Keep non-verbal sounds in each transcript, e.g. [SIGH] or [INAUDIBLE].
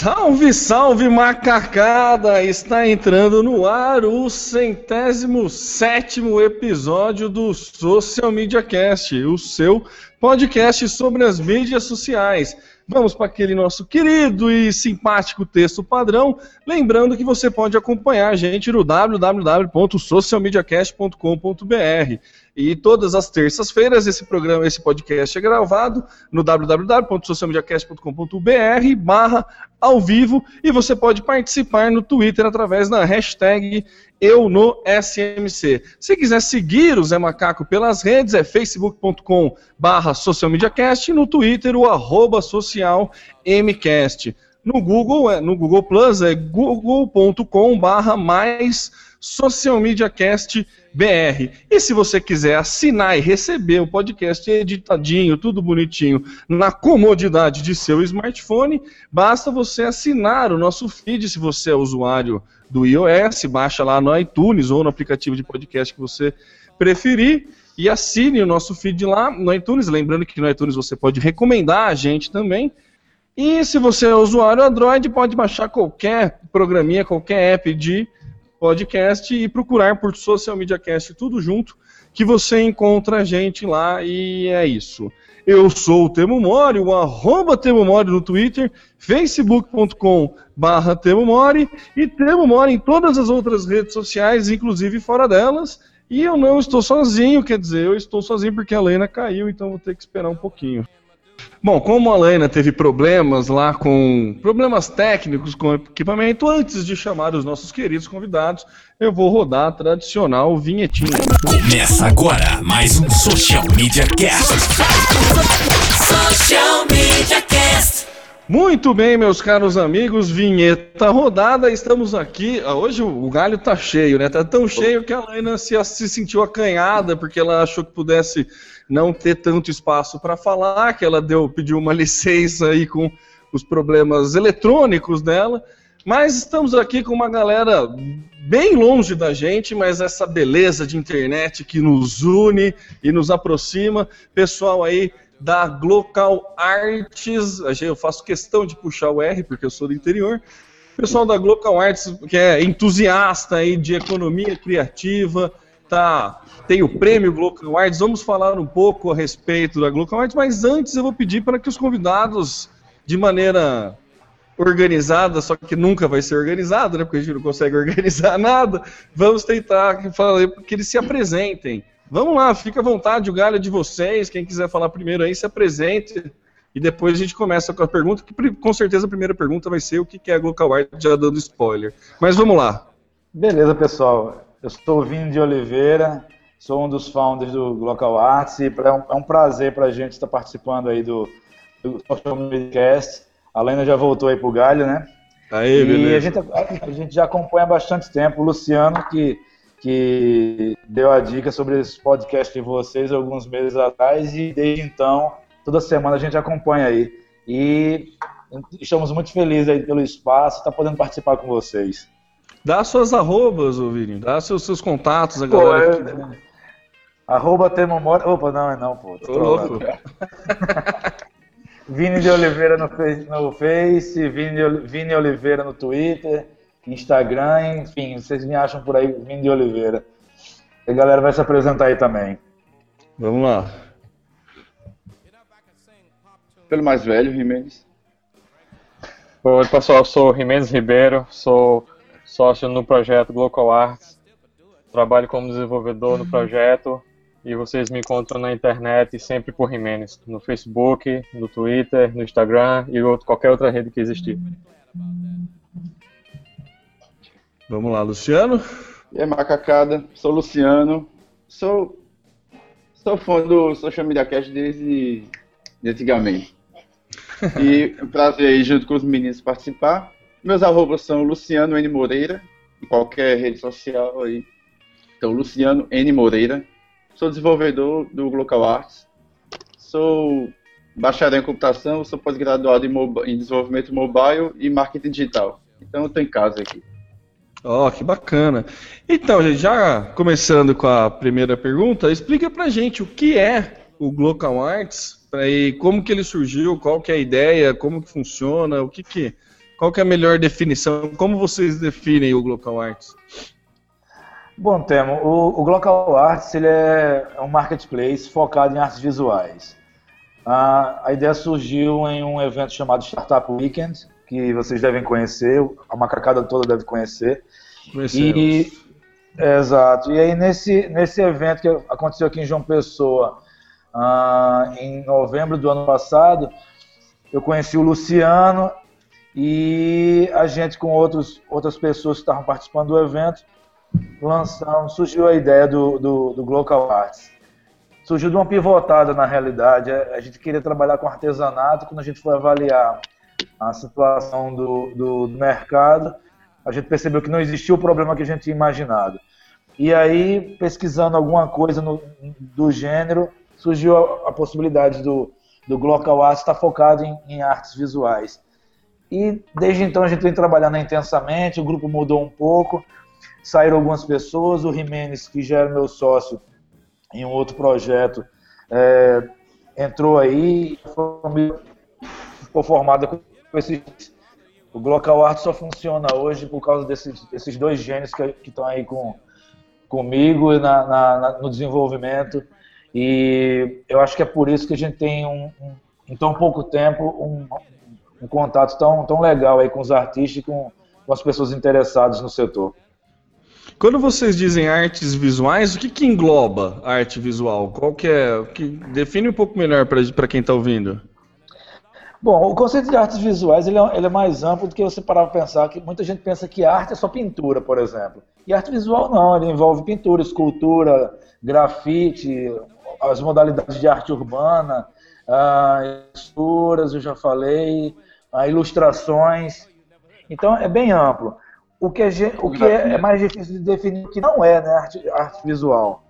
Salve, salve macacada! Está entrando no ar o centésimo sétimo episódio do Social Media Cast, o seu podcast sobre as mídias sociais. Vamos para aquele nosso querido e simpático texto padrão, lembrando que você pode acompanhar a gente no www.socialmediacast.com.br. E todas as terças-feiras esse programa, esse podcast é gravado no www.socialmediacast.com.br barra ao vivo e você pode participar no Twitter através da hashtag eu no SMC. Se quiser seguir o Zé Macaco pelas redes, é facebook.com barra socialmediacast e no Twitter o arroba socialmcast. No Google, é, no Google Plus é google.com barra mais socialmediacast BR. E se você quiser assinar e receber o podcast editadinho, tudo bonitinho, na comodidade de seu smartphone, basta você assinar o nosso feed se você é usuário do iOS, baixa lá no iTunes ou no aplicativo de podcast que você preferir e assine o nosso feed lá no iTunes. Lembrando que no iTunes você pode recomendar a gente também. E se você é usuário Android, pode baixar qualquer programinha, qualquer app de podcast e procurar por Social Media Cast tudo junto, que você encontra a gente lá e é isso. Eu sou o Temo Mori, o arroba Temo Mori no Twitter, facebook.com barra Temo Mori e Temo Mori em todas as outras redes sociais, inclusive fora delas. E eu não estou sozinho, quer dizer, eu estou sozinho porque a Lena caiu, então vou ter que esperar um pouquinho. Bom, como a Lena teve problemas lá com problemas técnicos com o equipamento, antes de chamar os nossos queridos convidados, eu vou rodar a tradicional vinhetinha. Começa agora mais um Social Media Cast. Social Media Cast. Muito bem, meus caros amigos, vinheta rodada, estamos aqui. ah, Hoje o galho tá cheio, né? Tá tão cheio que a Lena se, se sentiu acanhada porque ela achou que pudesse não ter tanto espaço para falar, que ela deu, pediu uma [LAUGHS] licença aí com os problemas eletrônicos dela. Mas estamos aqui com uma galera bem longe da gente, mas essa beleza de internet que nos une e nos aproxima. Pessoal aí da Glocal Arts, eu faço questão de puxar o R porque eu sou do interior. Pessoal da Glocal Arts, que é entusiasta aí de economia criativa, tá, tem o prêmio Glocal Arts. Vamos falar um pouco a respeito da Glocal Arts, mas antes eu vou pedir para que os convidados, de maneira organizada, só que nunca vai ser organizado, né? Porque a gente não consegue [LAUGHS] organizar nada. Vamos tentar falar que eles se apresentem. Vamos lá, fica à vontade, o galho é de vocês. Quem quiser falar primeiro aí, se apresente. E depois a gente começa com a pergunta, que com certeza a primeira pergunta vai ser o que é a Glocal Art, já dando spoiler. Mas vamos lá. Beleza, pessoal. Eu sou o Vini de Oliveira, sou um dos founders do Local Arts e é um, é um prazer para a gente estar participando aí do, do Social Media Cast. A Lena já voltou aí pro Galho, né? Aí, e a beleza. gente, a gente já acompanha há bastante tempo. O Luciano, que, que deu a dica sobre esse podcast de vocês alguns meses atrás e desde então, toda semana a gente acompanha aí. E estamos muito felizes aí pelo espaço estar podendo participar com vocês. Dá suas arrobas, ô Virinho. Dá seus, seus contatos, a Pô, galera. eu- que- Arroba Temomori. Opa, não, é não, pô. tô louco. [LAUGHS] Vini de Oliveira no Face, no Face Vini, Vini Oliveira no Twitter, Instagram, enfim, vocês me acham por aí, Vini de Oliveira. E a galera vai se apresentar aí também. Vamos lá. Pelo mais velho, Jimenez. Oi, pessoal, eu sou Jimenez Ribeiro, sou sócio no projeto Glocal Arts, trabalho como desenvolvedor no projeto E vocês me encontram na internet sempre por Jimenez, no Facebook, no Twitter, no Instagram e outro, qualquer outra rede que existir. Vamos lá, Luciano. E aí, macacada, sou Luciano, sou, sou fã do Social Media Cast desde de antigamente. E é [LAUGHS] um prazer aí, junto com os meninos, participar. Meus arrobas são Luciano N. Moreira, em qualquer rede social aí. Então, Luciano N. Moreira. Sou desenvolvedor do Local Arts. Sou bacharel em computação, sou pós-graduado em, em, desenvolvimento mobile e marketing digital. Então, eu estou em casa aqui. Ó, oh, que bacana. Então, gente, já começando com a primeira pergunta, explica pra gente o que é o Glocal Arts, e como que ele surgiu, qual que é a ideia, como que funciona, o que que, qual que é a melhor definição, como vocês definem o Glocal Arts? Bom, Temo, o, o Glocal Arts ele é, é um marketplace focado em artes visuais. A, a ideia surgiu em um evento chamado Startup Weekend, que vocês devem conhecer, a macacada toda deve conhecer. Conhecemos. E, exato. E aí nesse, nesse evento que aconteceu aqui em João Pessoa, uh, em novembro do ano passado, eu conheci o Luciano e a gente com outros, outras pessoas que estavam participando do evento, lançamos, surgiu a ideia do, do, do Glocal Arts. Surgiu de uma pivotada na realidade. A gente queria trabalhar com artesanato, quando a gente foi avaliar a situação do, do, do mercado, a gente percebeu que não existia o problema que a gente tinha imaginado. E aí, pesquisando alguma coisa no, do gênero, surgiu a, a possibilidade do, do Glocal Arts estar focado em, em, artes visuais. E desde então a gente vem trabalhando intensamente, o grupo mudou um pouco, saíram algumas pessoas, o Jimenez, que já era meu sócio em um outro projeto, é, entrou aí, ficou formada com esse, o Glocal Art só funciona hoje por causa desses, desses dois gênios que estão aí com, comigo na, na, no desenvolvimento. E eu acho que é por isso que a gente tem, um, um em tão pouco tempo, um, um, contato tão, tão legal aí com os artistas e com, com as pessoas interessadas no setor. Quando vocês dizem artes visuais, o que, que engloba arte visual? Qual que é? Que, define um pouco melhor para quem está ouvindo. Bom, o conceito de artes visuais ele é, ele é, mais amplo do que você parar para pensar, que muita gente pensa que arte é só pintura, por exemplo. E arte visual não, ele envolve pintura, escultura, grafite, as modalidades de arte urbana, texturas, eu já falei, uh, ilustrações. Então é bem amplo. O que, é, o que é, é, mais difícil de definir o que não é né, arte, arte visual.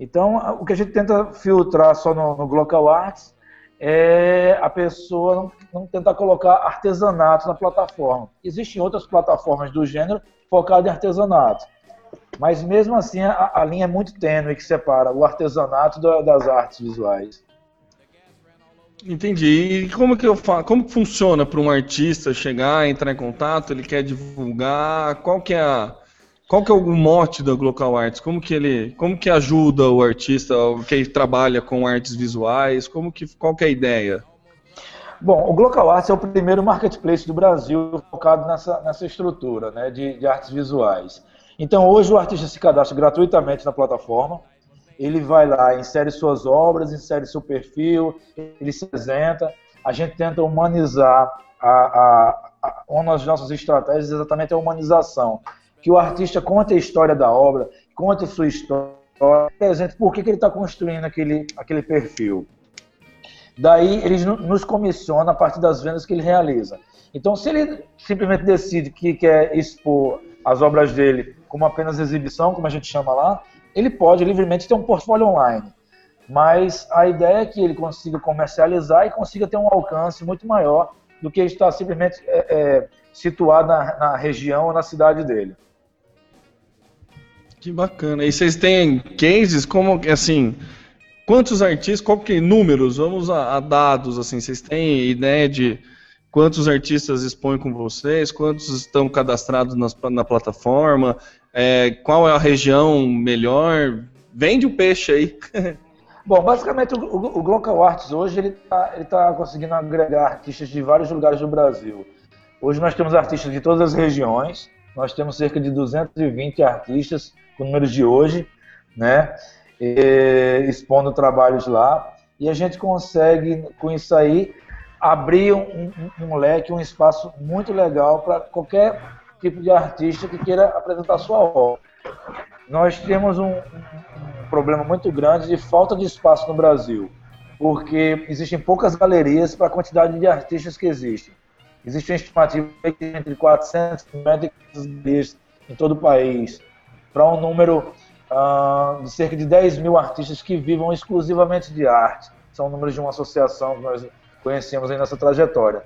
Então, o que a gente tenta filtrar só no, no Glocal Arts é a pessoa não, não, tentar colocar artesanato na plataforma. Existem outras plataformas do gênero focadas em artesanato. Mas mesmo assim a, a linha é muito tênue que separa o artesanato da, das artes visuais. Entendi. E como que eu como funciona para um artista chegar, entrar em contato, ele quer divulgar, qual que é a, qual que é o mote da Glocal Arts? Como que ele, como que ajuda o artista que trabalha com artes visuais? Como que, qual que é a ideia? Bom, o Glocal Arts é o primeiro marketplace do Brasil focado nessa, nessa estrutura né, de, de artes visuais. Então, hoje o artista se cadastra gratuitamente na plataforma, ele vai lá, insere suas obras, insere seu perfil, ele se apresenta, a gente tenta humanizar a, a, a, uma das nossas estratégias exatamente a humanização, que o artista conte a história da obra, conte a sua história, apresente por que, que ele está construindo aquele, aquele perfil. Daí ele nos comissiona a partir das vendas que ele realiza. Então, se ele simplesmente decide que quer expor as obras dele como apenas exibição, como a gente chama lá, ele pode livremente ter um portfólio online. Mas a ideia é que ele consiga comercializar e consiga ter um alcance muito maior do que estar simplesmente é, é, situado na, na região ou na cidade dele. Que bacana. E vocês têm cases como assim? Quantos artistas, qual que números? Vamos a, a dados assim. Vocês têm ideia de quantos artistas expõem com vocês, quantos estão cadastrados na plataforma, é, qual é a região melhor. Vende o peixe aí. [LAUGHS] Bom, basicamente o, o, o Glocal Arts hoje ele está ele tá conseguindo agregar artistas de vários lugares do Brasil. Hoje nós temos artistas de todas as regiões, nós temos cerca de 220 artistas com números de hoje, né? eh, expondo trabalhos lá, e a gente consegue, com isso aí, abrir um, um, um leque, um espaço muito legal para qualquer tipo de artista que queira apresentar sua obra. Nós temos um, um problema muito grande de falta de espaço no Brasil, porque existem poucas galerias para a quantidade de artistas que existem. Existe uma estimativa entre 450 e 500 galerias em todo o país, para um número uh, de cerca de 10 mil artistas que vivam exclusivamente de arte. São números de uma associação que nós conhecemos aí nessa trajetória.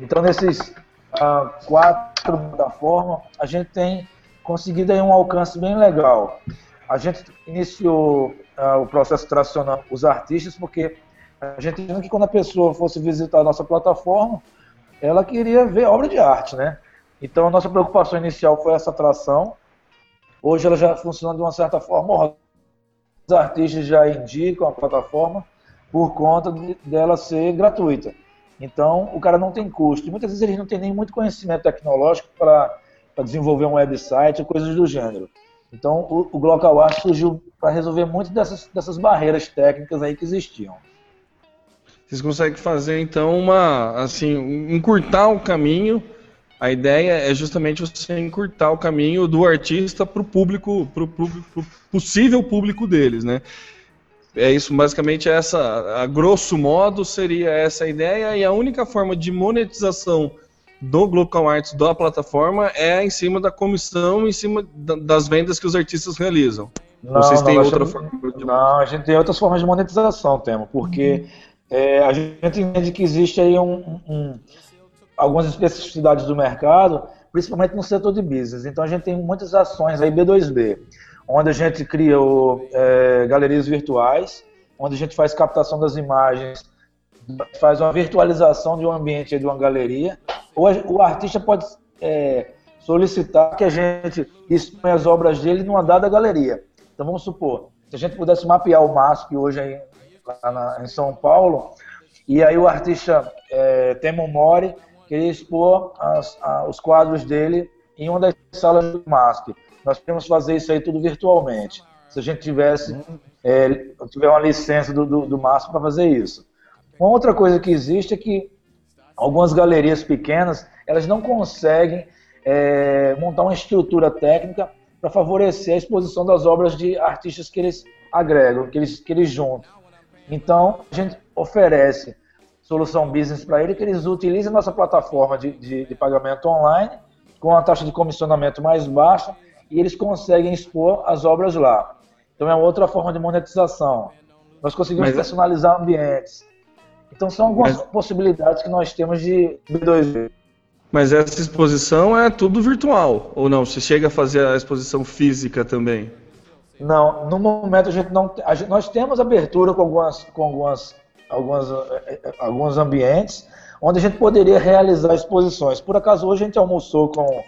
Então, nesses uh, quatro plataformas, a gente tem conseguido aí um alcance bem legal. A gente iniciou uh, o processo tracionando os artistas, porque a gente viu que quando a pessoa fosse visitar a nossa plataforma, ela queria ver obra de arte, né? Então, a nossa preocupação inicial foi essa atração. Hoje ela já funciona de uma certa forma. Os artistas já indicam a plataforma por conta de, dela ser gratuita. Então, o cara não tem custo. E muitas vezes eles não têm nem muito conhecimento tecnológico para desenvolver um website ou coisas do gênero. Então, o, o Glocal Art surgiu para resolver muitas dessas, dessas barreiras técnicas aí que existiam. Vocês conseguem fazer, então, uma, assim, encurtar o caminho. A ideia é justamente você encurtar o caminho do artista para o público, para o possível público deles, né? É isso, basicamente essa, a grosso modo seria essa a ideia e a única forma de monetização do Glocal Arts da plataforma é em cima da comissão, em cima das vendas que os artistas realizam. Não, Vocês têm outra forma? De... Não, a gente tem outras formas de monetização, Temo, porque uhum. é, a gente entende que existe aí um, um, algumas especificidades do mercado, principalmente no setor de business. Então a gente tem muitas ações aí B2B onde a gente cria o, é, galerias virtuais, onde a gente faz captação das imagens, faz uma virtualização de um ambiente de uma galeria. Ou o artista pode é, solicitar que a gente exponha as obras dele numa dada galeria. Então vamos supor, se a gente pudesse mapear o MASP hoje na, em São Paulo, e aí o artista é, Temo Mori queria expor as, a, os quadros dele em uma das salas do MASP nós podemos fazer isso aí tudo virtualmente. Se a gente tivesse é, tiver uma licença do, do, do para fazer isso. Uma outra coisa que existe é que algumas galerias pequenas elas não conseguem é, montar uma estrutura técnica para favorecer a exposição das obras de artistas que eles agregam, que eles, que eles juntam. Então, a gente oferece solução business para ele, que eles utilizem a nossa plataforma de, de, de pagamento online, com a taxa de comissionamento mais baixa, e eles conseguem expor as obras lá. Então é outra forma de monetização. Nós conseguimos Mas... É- personalizar ambientes. Então são algumas Mas... possibilidades que nós temos de B2B. Mas essa exposição é tudo virtual, ou não? Você chega a fazer a exposição física também? Não, no momento a gente não. A gente, nós temos abertura com algumas, com algumas, algumas, eh, eh, alguns ambientes onde a gente poderia realizar exposições. Por acaso hoje a gente almoçou com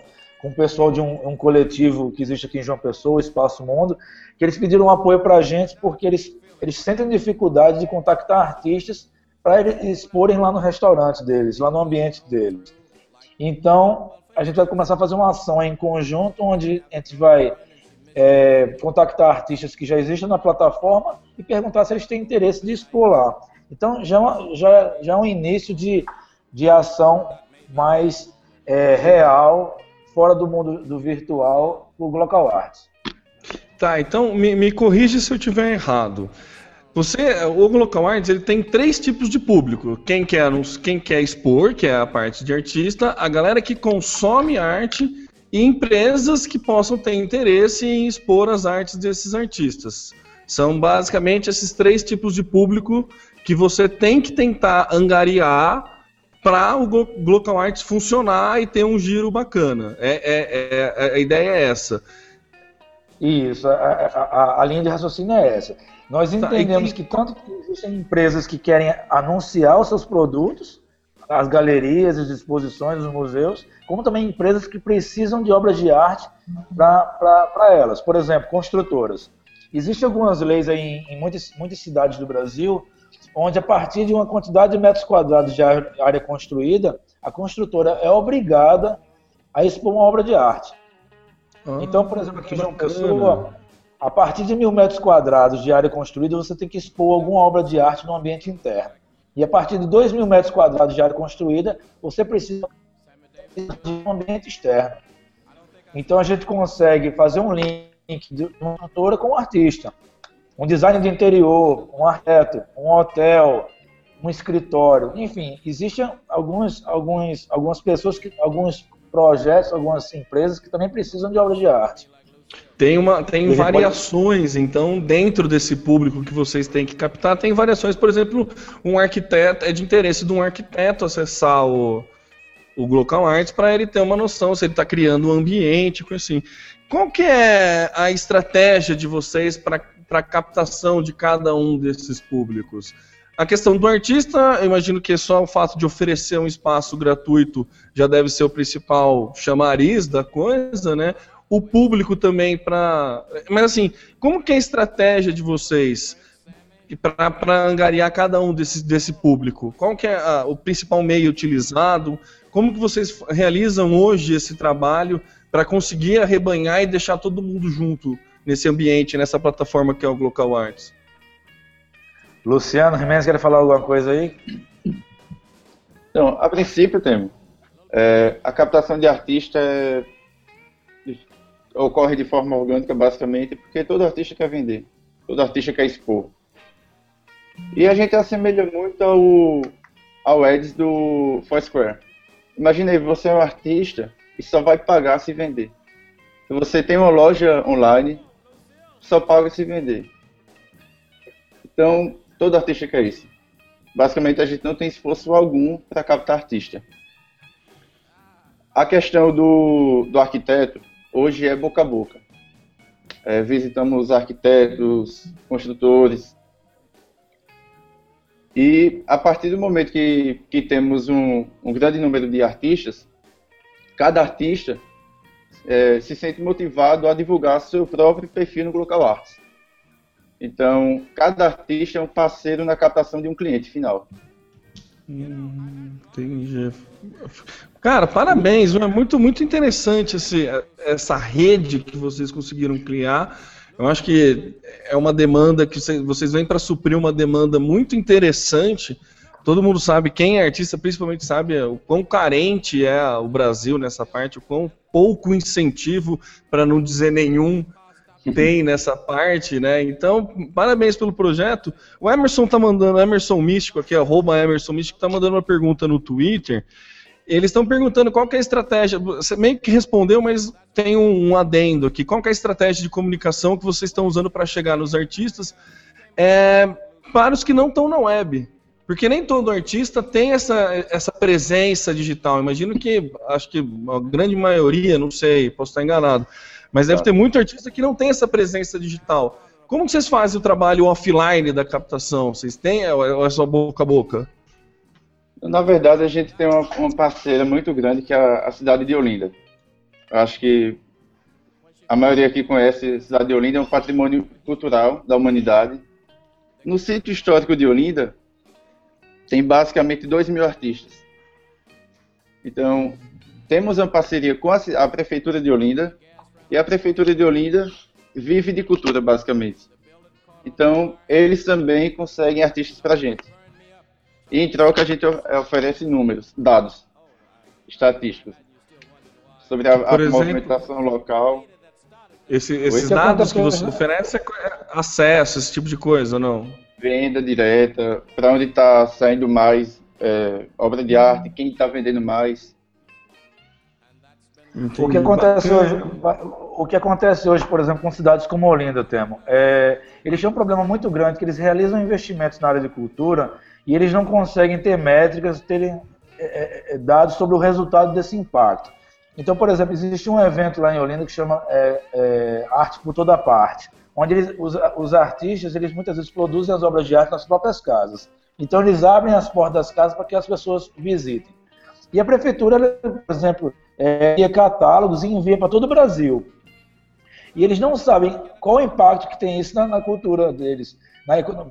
com o pessoal de um, um, coletivo que existe aqui em João Pessoa, Espaço Mundo, que eles pediram um apoio para a gente porque eles, eles sentem dificuldade de contactar artistas para exporem lá no restaurante deles, lá no ambiente deles. Então, a gente vai começar a fazer uma ação em conjunto, onde a gente vai é, contactar artistas que já existem na plataforma e perguntar se eles têm interesse de expor lá. Então, já, é já, já é um início de, de ação mais é, real fora do mundo do virtual o Glocal Arts. Tá, então me, me corrija se eu estiver errado. Você, o Glocal Arts, ele tem três tipos de público. Quem quer, quem quer expor, que é a parte de artista, a galera que consome arte e empresas que possam ter interesse em expor as artes desses artistas. São basicamente esses três tipos de público que você tem que tentar angariar para o Glocal Arts funcionar e ter um giro bacana. É, é, é, a ideia é essa. Isso, a, a, a, linha de raciocínio é essa. Nós tá, entendemos tá, que... que tanto existem empresas que querem anunciar os seus produtos, as galerias, as exposições, os museus, como também empresas que precisam de obras de arte para elas. Por exemplo, construtoras. Existem algumas leis aí em, em muitas, muitas cidades do Brasil onde a partir de uma quantidade de metros quadrados de área construída, a construtora é obrigada a expor uma obra de arte. Ah, então, por exemplo, aqui em João Pessoa, A partir de mil metros quadrados de área construída, você tem que expor alguma obra de arte no ambiente interno. E a partir de dois mil metros quadrados de área construída, você precisa de um ambiente externo. Então a gente consegue fazer um link de uma cantora com um artista, um design de interior, um arquiteto, um hotel, um escritório, enfim, existem alguns, alguns, algumas pessoas, que, alguns projetos, algumas empresas que também precisam de obras de arte. Tem, uma, tem variações, pode... então, dentro desse público que vocês têm que captar, tem variações. Por exemplo, um arquiteto, é de interesse de um arquiteto acessar o, o Glocal Arts para ele ter uma noção se ele está criando um ambiente, assim. Qual que é a estratégia de vocês para a captação de cada um desses públicos? A questão do artista, eu imagino que só o fato de oferecer um espaço gratuito já deve ser o principal chamariz da coisa, né? O público também para. Mas assim, como que é a estratégia de vocês para angariar cada um desse, desse público? Qual que é a, o principal meio utilizado? Como que vocês realizam hoje esse trabalho para conseguir arrebanhar e deixar todo mundo junto nesse ambiente, nessa plataforma que é o Glocal Arts? Luciano Jimenez, quer falar alguma coisa aí? Então, a princípio, temos. É, a captação de artista é, ocorre de forma orgânica, basicamente, porque todo artista quer vender, todo artista quer expor. E a gente assemelha muito ao, ao Eds do Foursquare. Imagina aí, você é um artista e só vai pagar se vender. Se você tem uma loja online, só paga se vender. Então, todo artista quer isso. Basicamente, a gente não tem esforço algum para captar artista. A questão do, do arquiteto, hoje é boca a boca. É, visitamos arquitetos, construtores, e a partir do momento que, que temos um, um grande número de artistas, cada artista é, se sente motivado a divulgar seu próprio perfil no Glocal Arts. Então, cada artista é um parceiro na captação de um cliente final. Hum, entendi. Cara, parabéns, é muito, muito interessante esse, essa rede que vocês conseguiram criar eu acho que é uma demanda que vocês vêm para suprir uma demanda muito interessante. Todo mundo sabe, quem é artista principalmente sabe o quão carente é o Brasil nessa parte, o quão pouco incentivo, para não dizer nenhum, [LAUGHS] tem nessa parte, né? Então, parabéns pelo projeto. O Emerson tá mandando, Emerson Místico aqui, arroba Emerson Místico, tá mandando uma pergunta no Twitter. Eles estão perguntando qual é a estratégia. Você meio que respondeu, mas tem um, um adendo aqui. Qual é a estratégia de comunicação que vocês estão usando para chegar nos artistas é, para os que não estão na web? Porque nem todo artista tem essa, essa presença digital. Imagino que, acho que a grande maioria, não sei, posso estar enganado, mas deve ter muito artista que não tem essa presença digital. Como vocês fazem o trabalho offline da captação? Vocês têm ou é só boca a boca? Na verdade, a gente tem uma, uma parceira muito grande que é a, a cidade de Olinda. Eu acho que a maioria aqui conhece a cidade de Olinda, é um patrimônio cultural da humanidade. No sítio histórico de Olinda, tem basicamente 2 mil artistas. Então, temos uma parceria com a, a, Prefeitura de Olinda, e a Prefeitura de Olinda vive de cultura, basicamente. Então, eles também conseguem artistas para a gente. E em troca a gente oferece números, dados estatísticos sobre a, a exemplo, movimentação local. Esse, esses dados que você oferece é, é acesso, esse tipo de coisa, ou não? Venda direta, para onde está saindo mais é, obra de arte, quem está vendendo mais. O que, acontece hoje, o que acontece hoje, por exemplo, com cidades como Olinda, Temo, é, eles têm um problema muito grande, que eles realizam investimentos na área de cultura e eles não conseguem ter métricas, terem é, é, é, dados sobre o resultado desse impacto. Então, por exemplo, existe um evento lá em Olinda que chama é, é, Arte por Toda Parte, onde eles, os, os, artistas eles muitas vezes produzem as obras de arte nas próprias casas. Então, eles abrem as portas das casas para que as pessoas visitem. E a prefeitura, por exemplo, é, envia catálogos e envia para todo o Brasil. E eles não sabem qual o impacto que tem isso na, na cultura deles.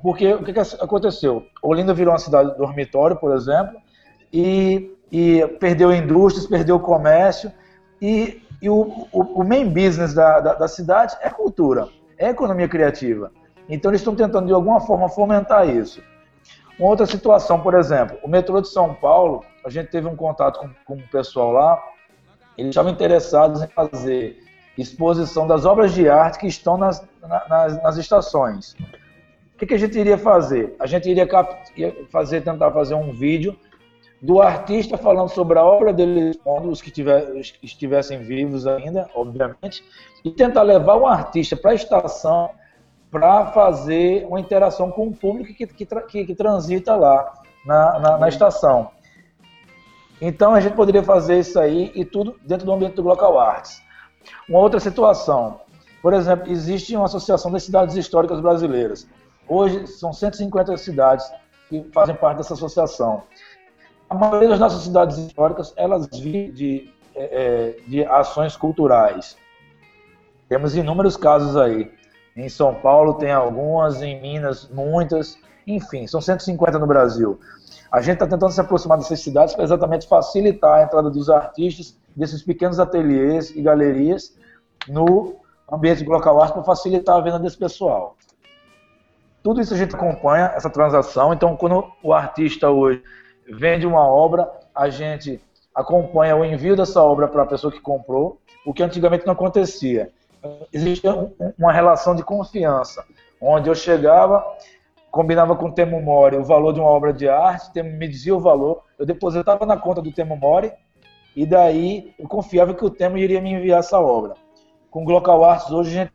Porque o que, que aconteceu? Olinda virou uma cidade dormitório, por exemplo, e, e perdeu indústrias, perdeu comércio, e, e o, o, o, main business da, da, da, cidade é cultura. É economia criativa. Então eles estão tentando de alguma forma fomentar isso. Uma outra situação, por exemplo, o metrô de São Paulo, a gente teve um contato com, com o pessoal lá, eles estavam interessados em fazer exposição das obras de arte que estão nas, nas, nas estações. O que, que, a gente iria fazer? A gente iria fazer, tentar fazer um vídeo do artista falando sobre a obra dele, os que, estivessem vivos ainda, obviamente, e tentar levar o artista para a estação para fazer uma interação com o público que, que, que, que transita lá na, na, na, estação. Então a gente poderia fazer isso aí e tudo dentro do ambiente do Local Arts. Uma outra situação, por exemplo, existe uma associação das cidades históricas brasileiras. Hoje são 150 cidades que fazem parte dessa associação a maioria das nossas cidades históricas, elas vivem de, é, é, de ações culturais. Temos inúmeros casos aí. Em São Paulo tem algumas, em Minas muitas, enfim, são 150 no Brasil. A gente está tentando se aproximar dessas cidades para exatamente facilitar a entrada dos artistas, desses pequenos ateliês e galerias no ambiente do local arte para facilitar a venda desse pessoal. Tudo isso a gente acompanha, essa transação. Então, quando o artista hoje vende uma obra, a gente acompanha o envio dessa obra para a pessoa que comprou, o que antigamente não acontecia. Existia uma relação de confiança, onde eu chegava, combinava com o Temo Mori o valor de uma obra de arte, Temo me dizia o valor, eu depositava na conta do Temo Mori, e daí eu confiava que o Temo iria me enviar essa obra. Com o Global Arts hoje a gente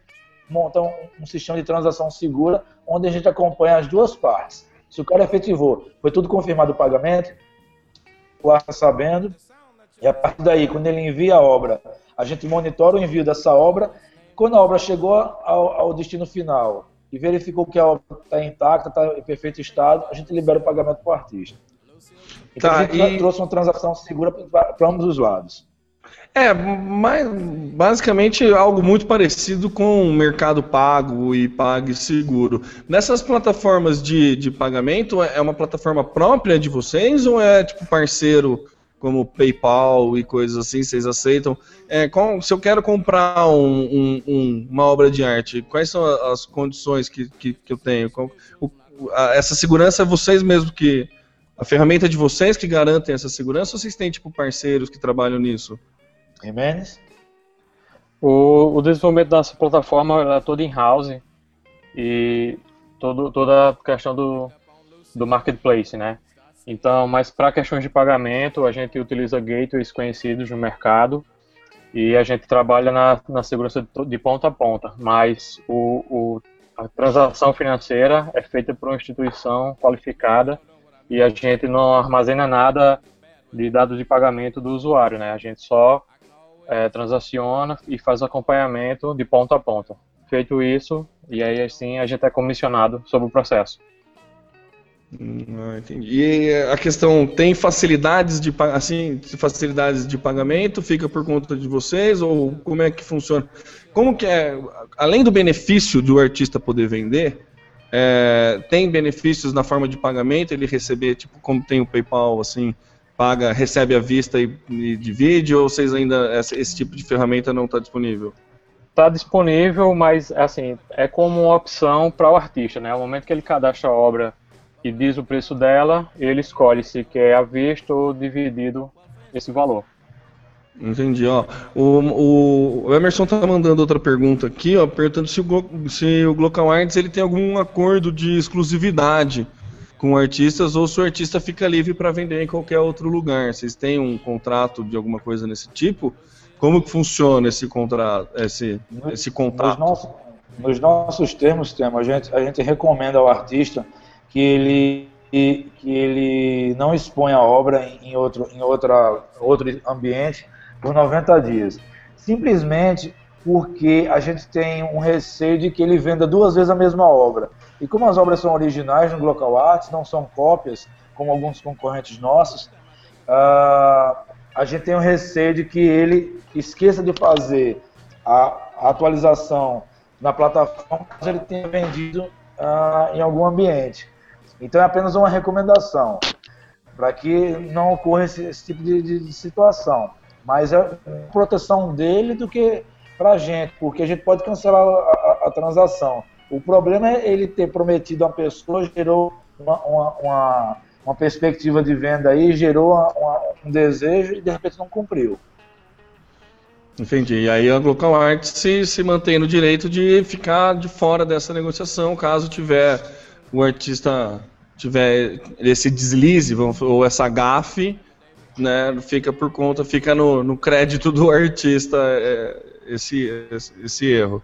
monta um, sistema de transação segura, onde a gente acompanha as duas partes. Se o cara efetivou, foi tudo confirmado o pagamento, o ar sabendo, e a partir daí, quando ele envia a obra, a gente monitora o envio dessa obra. Quando a obra chegou ao, ao destino final e verificou que a obra está intacta, está em perfeito estado, a gente libera o pagamento para o artista. Então tá, a gente e... trouxe uma transação segura para ambos os lados. É, mas basicamente algo muito parecido com o Mercado Pago e PagSeguro. Nessas plataformas de, de pagamento, é uma plataforma própria de vocês ou é tipo parceiro como PayPal e coisas assim, vocês aceitam? É, se eu quero comprar um, um, um, uma obra de arte, quais são as condições que, que, que eu tenho? o, a, essa segurança é vocês mesmos que. A ferramenta de vocês que garantem essa segurança ou vocês têm tipo parceiros que trabalham nisso? Jimenez? O, o desenvolvimento dessa plataforma é todo in-house e todo, toda a questão do, do marketplace, né? Então, mas para questões de pagamento, a gente utiliza gateways conhecidos no mercado e a gente trabalha na, na segurança de, de ponta a ponta, mas o, o, a transação financeira é feita por uma instituição qualificada e a gente não armazena nada de dados de pagamento do usuário, né? A gente só é, transaciona e faz acompanhamento de ponta a ponta. Feito isso, e aí assim a gente é comissionado sobre o processo. Hum, ah, entendi. E a questão tem facilidades de assim facilidades de pagamento fica por conta de vocês ou como é que funciona? Como que é além do benefício do artista poder vender, é, tem benefícios na forma de pagamento ele receber tipo como tem o PayPal assim paga, recebe à vista e, e divide, ou vocês ainda, esse, esse tipo de ferramenta não está disponível? Está disponível, mas assim, é como uma opção para o artista, né? No momento que ele cadastra a obra e diz o preço dela, ele escolhe se quer à vista ou dividido esse valor. Entendi, ó. O, o Emerson tá mandando outra pergunta aqui, ó, perguntando se o, se o Glocal Arts ele tem algum acordo de exclusividade com artistas ou se o artista fica livre para vender em qualquer outro lugar. Vocês têm um contrato de alguma coisa nesse tipo? Como que funciona esse contrato, esse, esse contato? Nos nossos, nos nossos termos, temos, a gente, a gente recomenda ao artista que ele, que ele não exponha a obra em, outro, em outra, outro ambiente por 90 dias. Simplesmente porque a gente tem um receio de que ele venda duas vezes a mesma obra. E como as obras são originais no Glocal Arts, não são cópias, como alguns concorrentes nossos, uh, a gente tem o receio de que ele esqueça de fazer a, a atualização na plataforma caso ele tenha vendido uh, em algum ambiente. Então é apenas uma recomendação para que não ocorra esse, esse tipo de, de, de, situação. Mas é proteção dele do que para a gente, porque a gente pode cancelar a, a, a, transação. O problema é ele ter prometido a uma pessoa, gerou uma, uma, uma, uma perspectiva de venda aí, gerou um desejo e de repente não cumpriu. Entendi. E aí a Local Art se, se mantém no direito de ficar de fora dessa negociação, caso tiver o artista tiver esse deslize ou essa gafe, né, fica por conta, fica no, no crédito do artista é, esse, esse, esse, erro.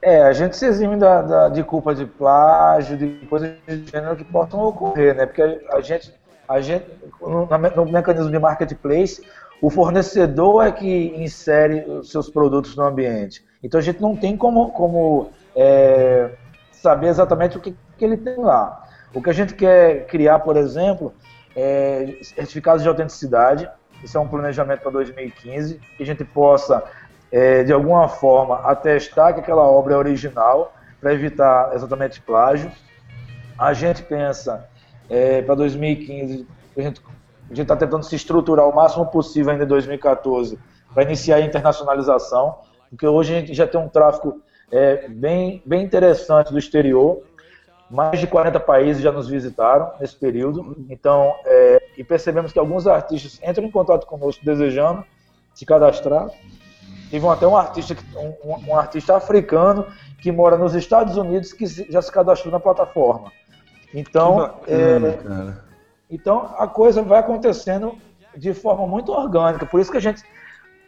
É, a gente se exime da, da, de culpa de plágio, de coisas de gênero que possam ocorrer, né? Porque a, a gente, a gente no, no, mecanismo de marketplace, o fornecedor é que insere os seus produtos no ambiente. Então a gente não tem como, como é, saber exatamente o que, que ele tem lá. O que a gente quer criar, por exemplo, é certificados de autenticidade. Isso é um planejamento para 2015, que a gente possa, é, de alguma forma, atestar que aquela obra é original, para evitar exatamente plágio. A gente pensa é, para 2015, a gente está tentando se estruturar o máximo possível ainda em 2014 para iniciar a internacionalização, porque hoje a gente já tem um tráfego é, bem, bem interessante do exterior. Mais de 40 países já nos visitaram nesse período. Então, é, e percebemos que alguns artistas entram em contato conosco desejando se cadastrar. Teve até um artista, um, um artista africano que mora nos Estados Unidos que já se cadastrou na plataforma. Então, bacana, é, então a coisa vai acontecendo de forma muito orgânica. Por isso que a gente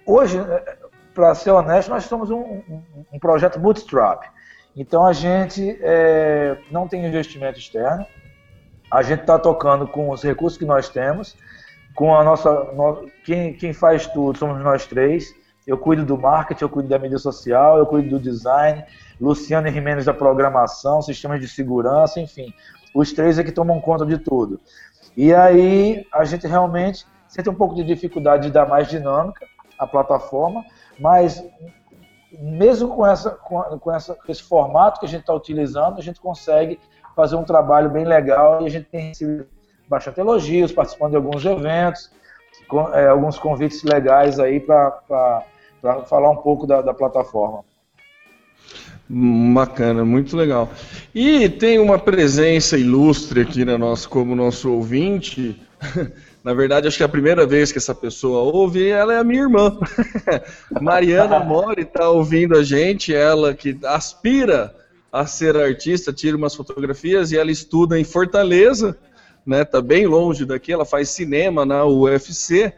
hoje, é, para ser honesto, nós somos um, um, um projeto bootstrap. Então a gente é, não tem investimento externo, a gente está tocando com os recursos que nós temos, com a nossa. No, quem, quem faz tudo somos nós três. Eu cuido do marketing, eu cuido da mídia social, eu cuido do design, Luciano Jimenez da programação, sistemas de segurança, enfim. Os três é que tomam conta de tudo. E aí a gente realmente sente um pouco de dificuldade de dar mais dinâmica à plataforma, mas mesmo com, essa, com, com essa, esse formato que a gente está utilizando, a gente consegue fazer um trabalho bem legal e a gente tem recebido bastante elogios, participando de alguns eventos, com, é, alguns convites legais aí para falar um pouco da, da plataforma. Bacana, muito legal. E tem uma presença ilustre aqui na nossa, como nosso ouvinte, [LAUGHS] Na verdade, acho que é a primeira vez que essa pessoa ouve, ela é a minha irmã. [LAUGHS] Mariana [LAUGHS] Mori está ouvindo a gente, ela que aspira a ser artista, tira umas fotografias e ela estuda em Fortaleza, né? Tá bem longe daqui, ela faz cinema na UFC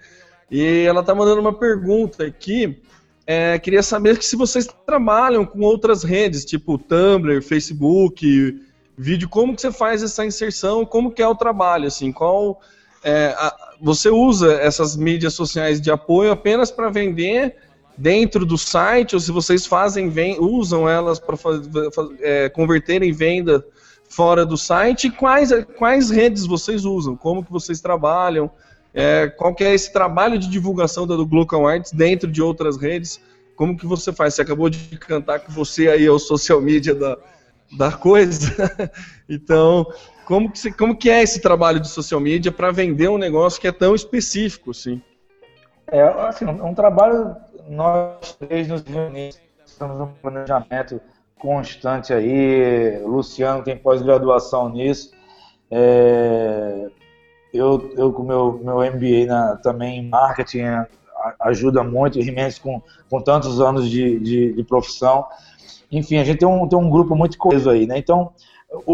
e ela tá mandando uma pergunta aqui. É, queria saber se vocês trabalham com outras redes, tipo Tumblr, Facebook, vídeo, como que você faz essa inserção, como que é o trabalho, assim, qual é, a, você usa essas mídias sociais de apoio apenas para vender dentro do site, ou se vocês fazem, vem, usam elas para é, converter em venda fora do site, quais, quais redes vocês usam, como que vocês trabalham, é, qual que é esse trabalho de divulgação da do Glocal Arts dentro de outras redes, como que você faz? Você acabou de cantar que você aí é o social media da, da coisa, [LAUGHS] então como que, como que é esse trabalho de social media para vender um negócio que é tão específico, assim? É, assim, um, um trabalho, nós três nos reunimos, estamos num planejamento constante aí, Luciano tem pós-graduação nisso, é, eu, eu com meu, meu MBA na, também em marketing ajuda muito, o Jimenez com, com tantos anos de, de, de profissão, enfim, a gente tem um, tem um grupo muito coeso aí, né? Então,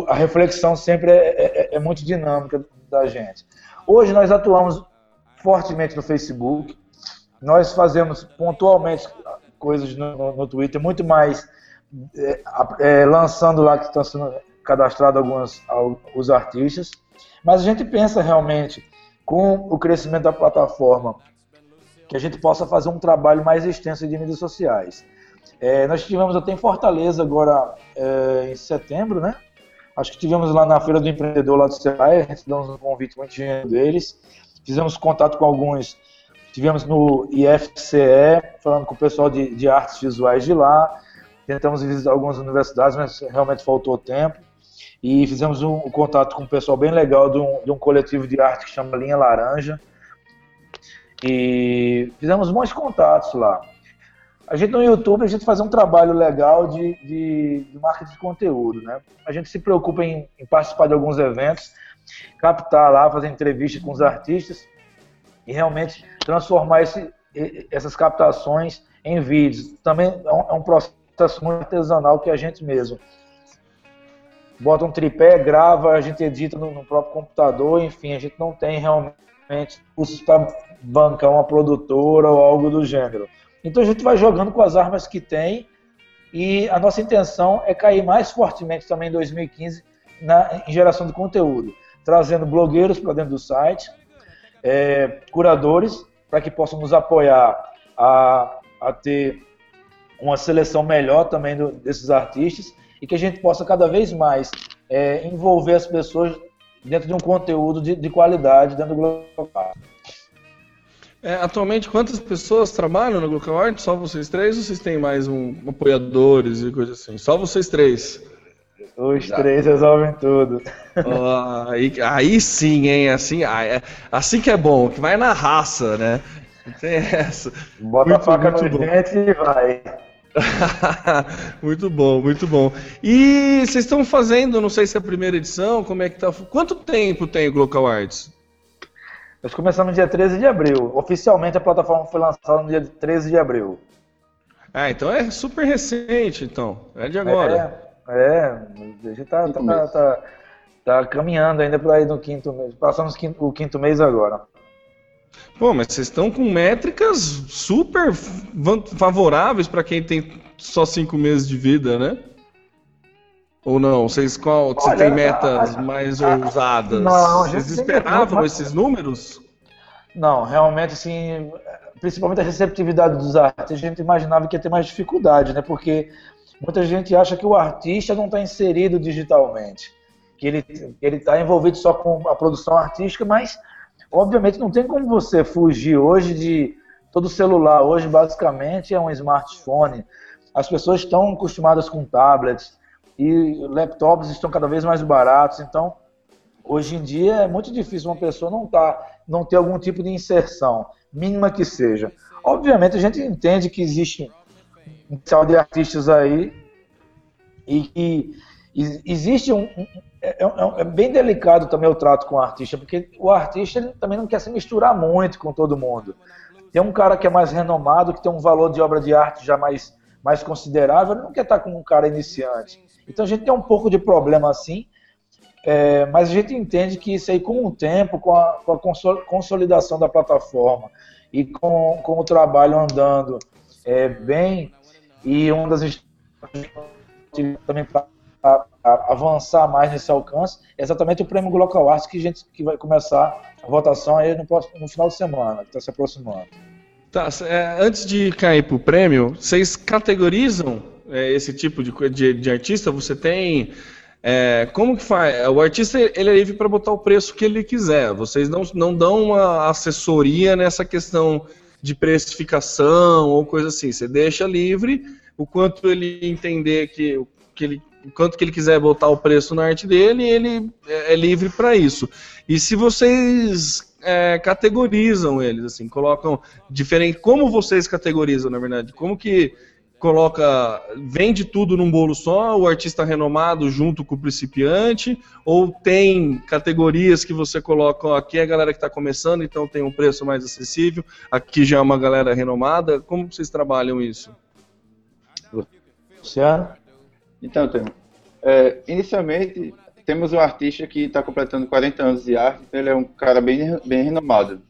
a reflexão sempre é, é, é, é, muito dinâmica da gente. Hoje nós atuamos fortemente no Facebook, nós fazemos pontualmente coisas no, no, no Twitter, muito mais é, é lançando lá que estão sendo cadastrados alguns os artistas, mas a gente pensa realmente com o crescimento da plataforma que a gente possa fazer um trabalho mais extenso de mídias sociais. É, nós tivemos até em Fortaleza agora é, em setembro, né? Acho que tivemos lá na Feira do Empreendedor lá do Sebrae, recebemos um convite muito dinheiro deles. Fizemos contato com alguns, tivemos no IFCE, falando com o pessoal de, de artes visuais de lá. Tentamos visitar algumas universidades, mas realmente faltou tempo. E fizemos um, um contato com um pessoal bem legal de um, de um coletivo de arte que chama Linha Laranja. E fizemos bons contatos lá. A gente no YouTube, a gente faz um trabalho legal de, de, de marketing de conteúdo, né? A gente se preocupa em, em participar de alguns eventos, captar lá, fazer entrevista com os artistas e realmente transformar esse, essas captações em vídeos. Também é um, é um processo muito artesanal que a gente mesmo bota um tripé, grava, a gente edita no, no próprio computador, enfim, a gente não tem realmente custos para bancar uma produtora ou algo do gênero. Então a gente vai jogando com as armas que tem e a nossa intenção é cair mais fortemente também em 2015 na, em geração de conteúdo, trazendo blogueiros para dentro do site, é, curadores para que possam nos apoiar a, a ter uma seleção melhor também do, desses artistas e que a gente possa cada vez mais é, envolver as pessoas dentro de um conteúdo de, de qualidade dentro do Global é, atualmente, quantas pessoas trabalham no Global Art? Só vocês três ou vocês têm mais um, apoiadores e coisa assim? Só vocês três? Os Exato. três resolvem tudo. Oh, aí, aí, sim, hein? Assim, é, assim que é bom, que vai na raça, né? Não tem essa. Bota muito, a faca no bom. dente e vai. [LAUGHS] muito bom, muito bom. E vocês estão fazendo, não sei se é a primeira edição, como é que tá? Quanto tempo tem o Glocal Arts? Nós começamos no dia 13 de abril. Oficialmente a plataforma foi lançada no dia 13 de abril. Ah, então é super recente, então. É de agora. É, é a gente tá, tá, tá, tá, tá caminhando ainda para ir no quinto mês. Passamos o quinto mês agora. Pô, mas vocês estão com métricas super favoráveis para quem tem só cinco meses de vida, né? Ou não? Vocês qual, você tem metas a, a, mais a, ousadas? Não, Vocês esperavam esses números? Não, realmente, assim, principalmente a receptividade dos artistas, a gente imaginava que ia ter mais dificuldade, né? Porque muita gente acha que o artista não está inserido digitalmente, que ele está envolvido só com a produção artística, mas Obviamente não tem como você fugir hoje de todo celular. Hoje basicamente é um smartphone. As pessoas estão acostumadas com tablets e laptops estão cada vez mais baratos. Então, hoje em dia é muito difícil uma pessoa não tá, não ter algum tipo de inserção, mínima que seja. Obviamente a gente entende que existe um de artistas aí e que existe um, é, é, é, bem delicado também o trato com o artista, porque o artista também não quer se misturar muito com todo mundo. Tem um cara que é mais renomado, que tem um valor de obra de arte já mais, mais considerável, ele não quer estar com um cara iniciante. Então a gente tem um pouco de problema assim, é, mas a gente entende que isso aí, com o tempo, com a, com a consolidação da plataforma e com, com o trabalho andando é, bem, e uma das também para avançar mais nesse alcance, é exatamente o prêmio Global Arts que a gente que vai começar a votação aí no, próximo, no final de semana, que está se aproximando. Tá, é, antes de cair para o prêmio, vocês categorizam é, esse tipo de, de, de, artista? Você tem. É, como que faz? O artista ele é livre para botar o preço que ele quiser. Vocês não, não dão uma assessoria nessa questão de precificação ou coisa assim. Você deixa livre o quanto ele entender que, que ele quanto que ele quiser botar o preço na arte dele, ele é, é livre para isso. E se vocês é, categorizam eles, assim, colocam diferente, como vocês categorizam, na verdade, como que coloca, vende tudo num bolo só, o artista renomado junto com o principiante, ou tem categorias que você coloca, ó, aqui é a galera que está começando, então tem um preço mais acessível, aqui já é uma galera renomada, como vocês trabalham isso? Luciano? Então, é, inicialmente, temos um artista que está completando 40 anos de arte, então ele é um cara bem, bem renomado.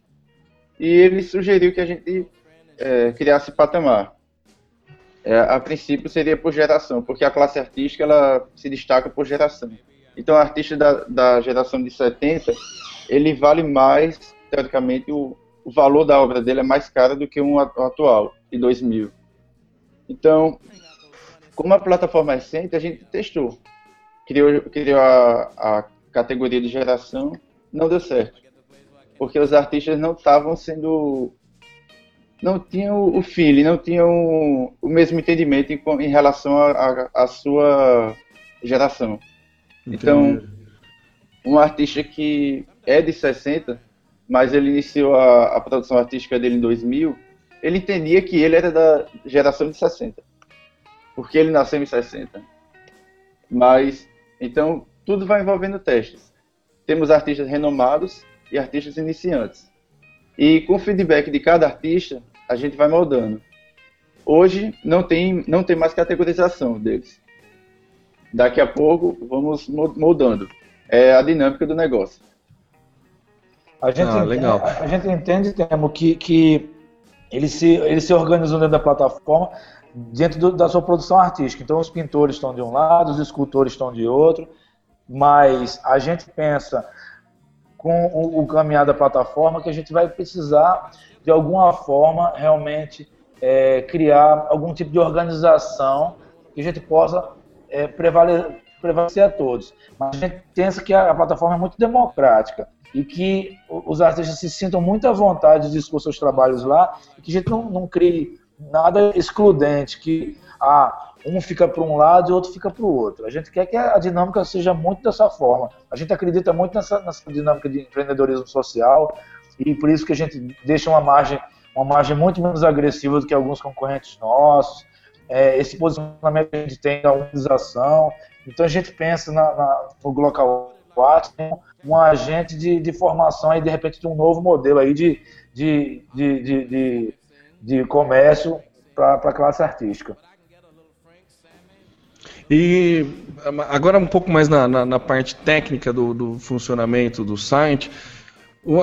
E ele sugeriu que a gente é, criasse patamar. É, a princípio seria por geração, porque a classe artística ela se destaca por geração. Então, o artista da, da geração de 70, ele vale mais, teoricamente, o, o valor da obra dele é mais caro do que um atual, de 2000. Então, como a plataforma é recente, a gente testou. Criou, criou a, a categoria de geração, não deu certo. Porque os artistas não estavam sendo. Não tinham o feeling, não tinham o mesmo entendimento em, em relação à sua geração. Então, Entendi. Então, um artista que é de 60, mas ele iniciou a, a produção artística dele em 2000, ele entendia que ele era da geração de 60. Porque ele nasceu em 60. Mas, então, tudo vai envolvendo testes. Temos artistas renomados e artistas iniciantes. E com o feedback de cada artista, a gente vai moldando. Hoje não tem, não tem mais categorização deles. Daqui a pouco vamos moldando. É a dinâmica do negócio. A gente, ah, legal. A, a, gente entende, Temo, que, que eles, se, eles se organizam dentro da plataforma dentro do, da sua produção artística. Então, os pintores estão de um lado, os escultores estão de outro, mas a gente pensa com o, o caminhar da plataforma que a gente vai precisar, de alguma forma, realmente é, criar algum tipo de organização que a gente possa é, prevalecer, prevalecer a todos. Mas a gente pensa que a, plataforma é muito democrática e que os artistas se sintam muito à vontade de expor seus trabalhos lá e que a gente não, não crie nada excludente, que ah, um fica para um lado e outro fica para o outro. A gente quer que a dinâmica seja muito dessa forma. A gente acredita muito nessa, nessa dinâmica de empreendedorismo social e por isso que a gente deixa uma margem uma margem muito menos agressiva do que alguns concorrentes nossos. É, esse posicionamento que a gente tem da organização. Então a gente pensa na, na, no Glocal 4 como um agente de, de formação e de repente de um novo modelo aí de, de, de, de, de, comércio para a classe artística. E agora um pouco mais na, na, na parte técnica do, do, funcionamento do site.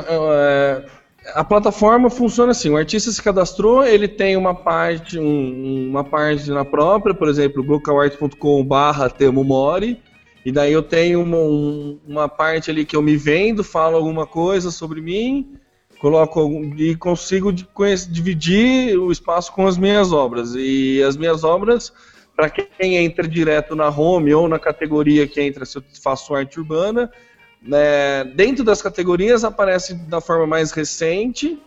É, a plataforma funciona assim: o artista se cadastrou, ele tem uma parte, um, uma página própria, por exemplo, glocalart.com/barra Temo Mori, e daí eu tenho uma, um, uma parte ali que eu me vendo, falo alguma coisa sobre mim, coloco e consigo dividir o espaço com as minhas obras. E as minhas obras, para quem entra direto na home ou na categoria que entra se eu faço arte urbana, né, dentro das categorias aparece da forma mais recente,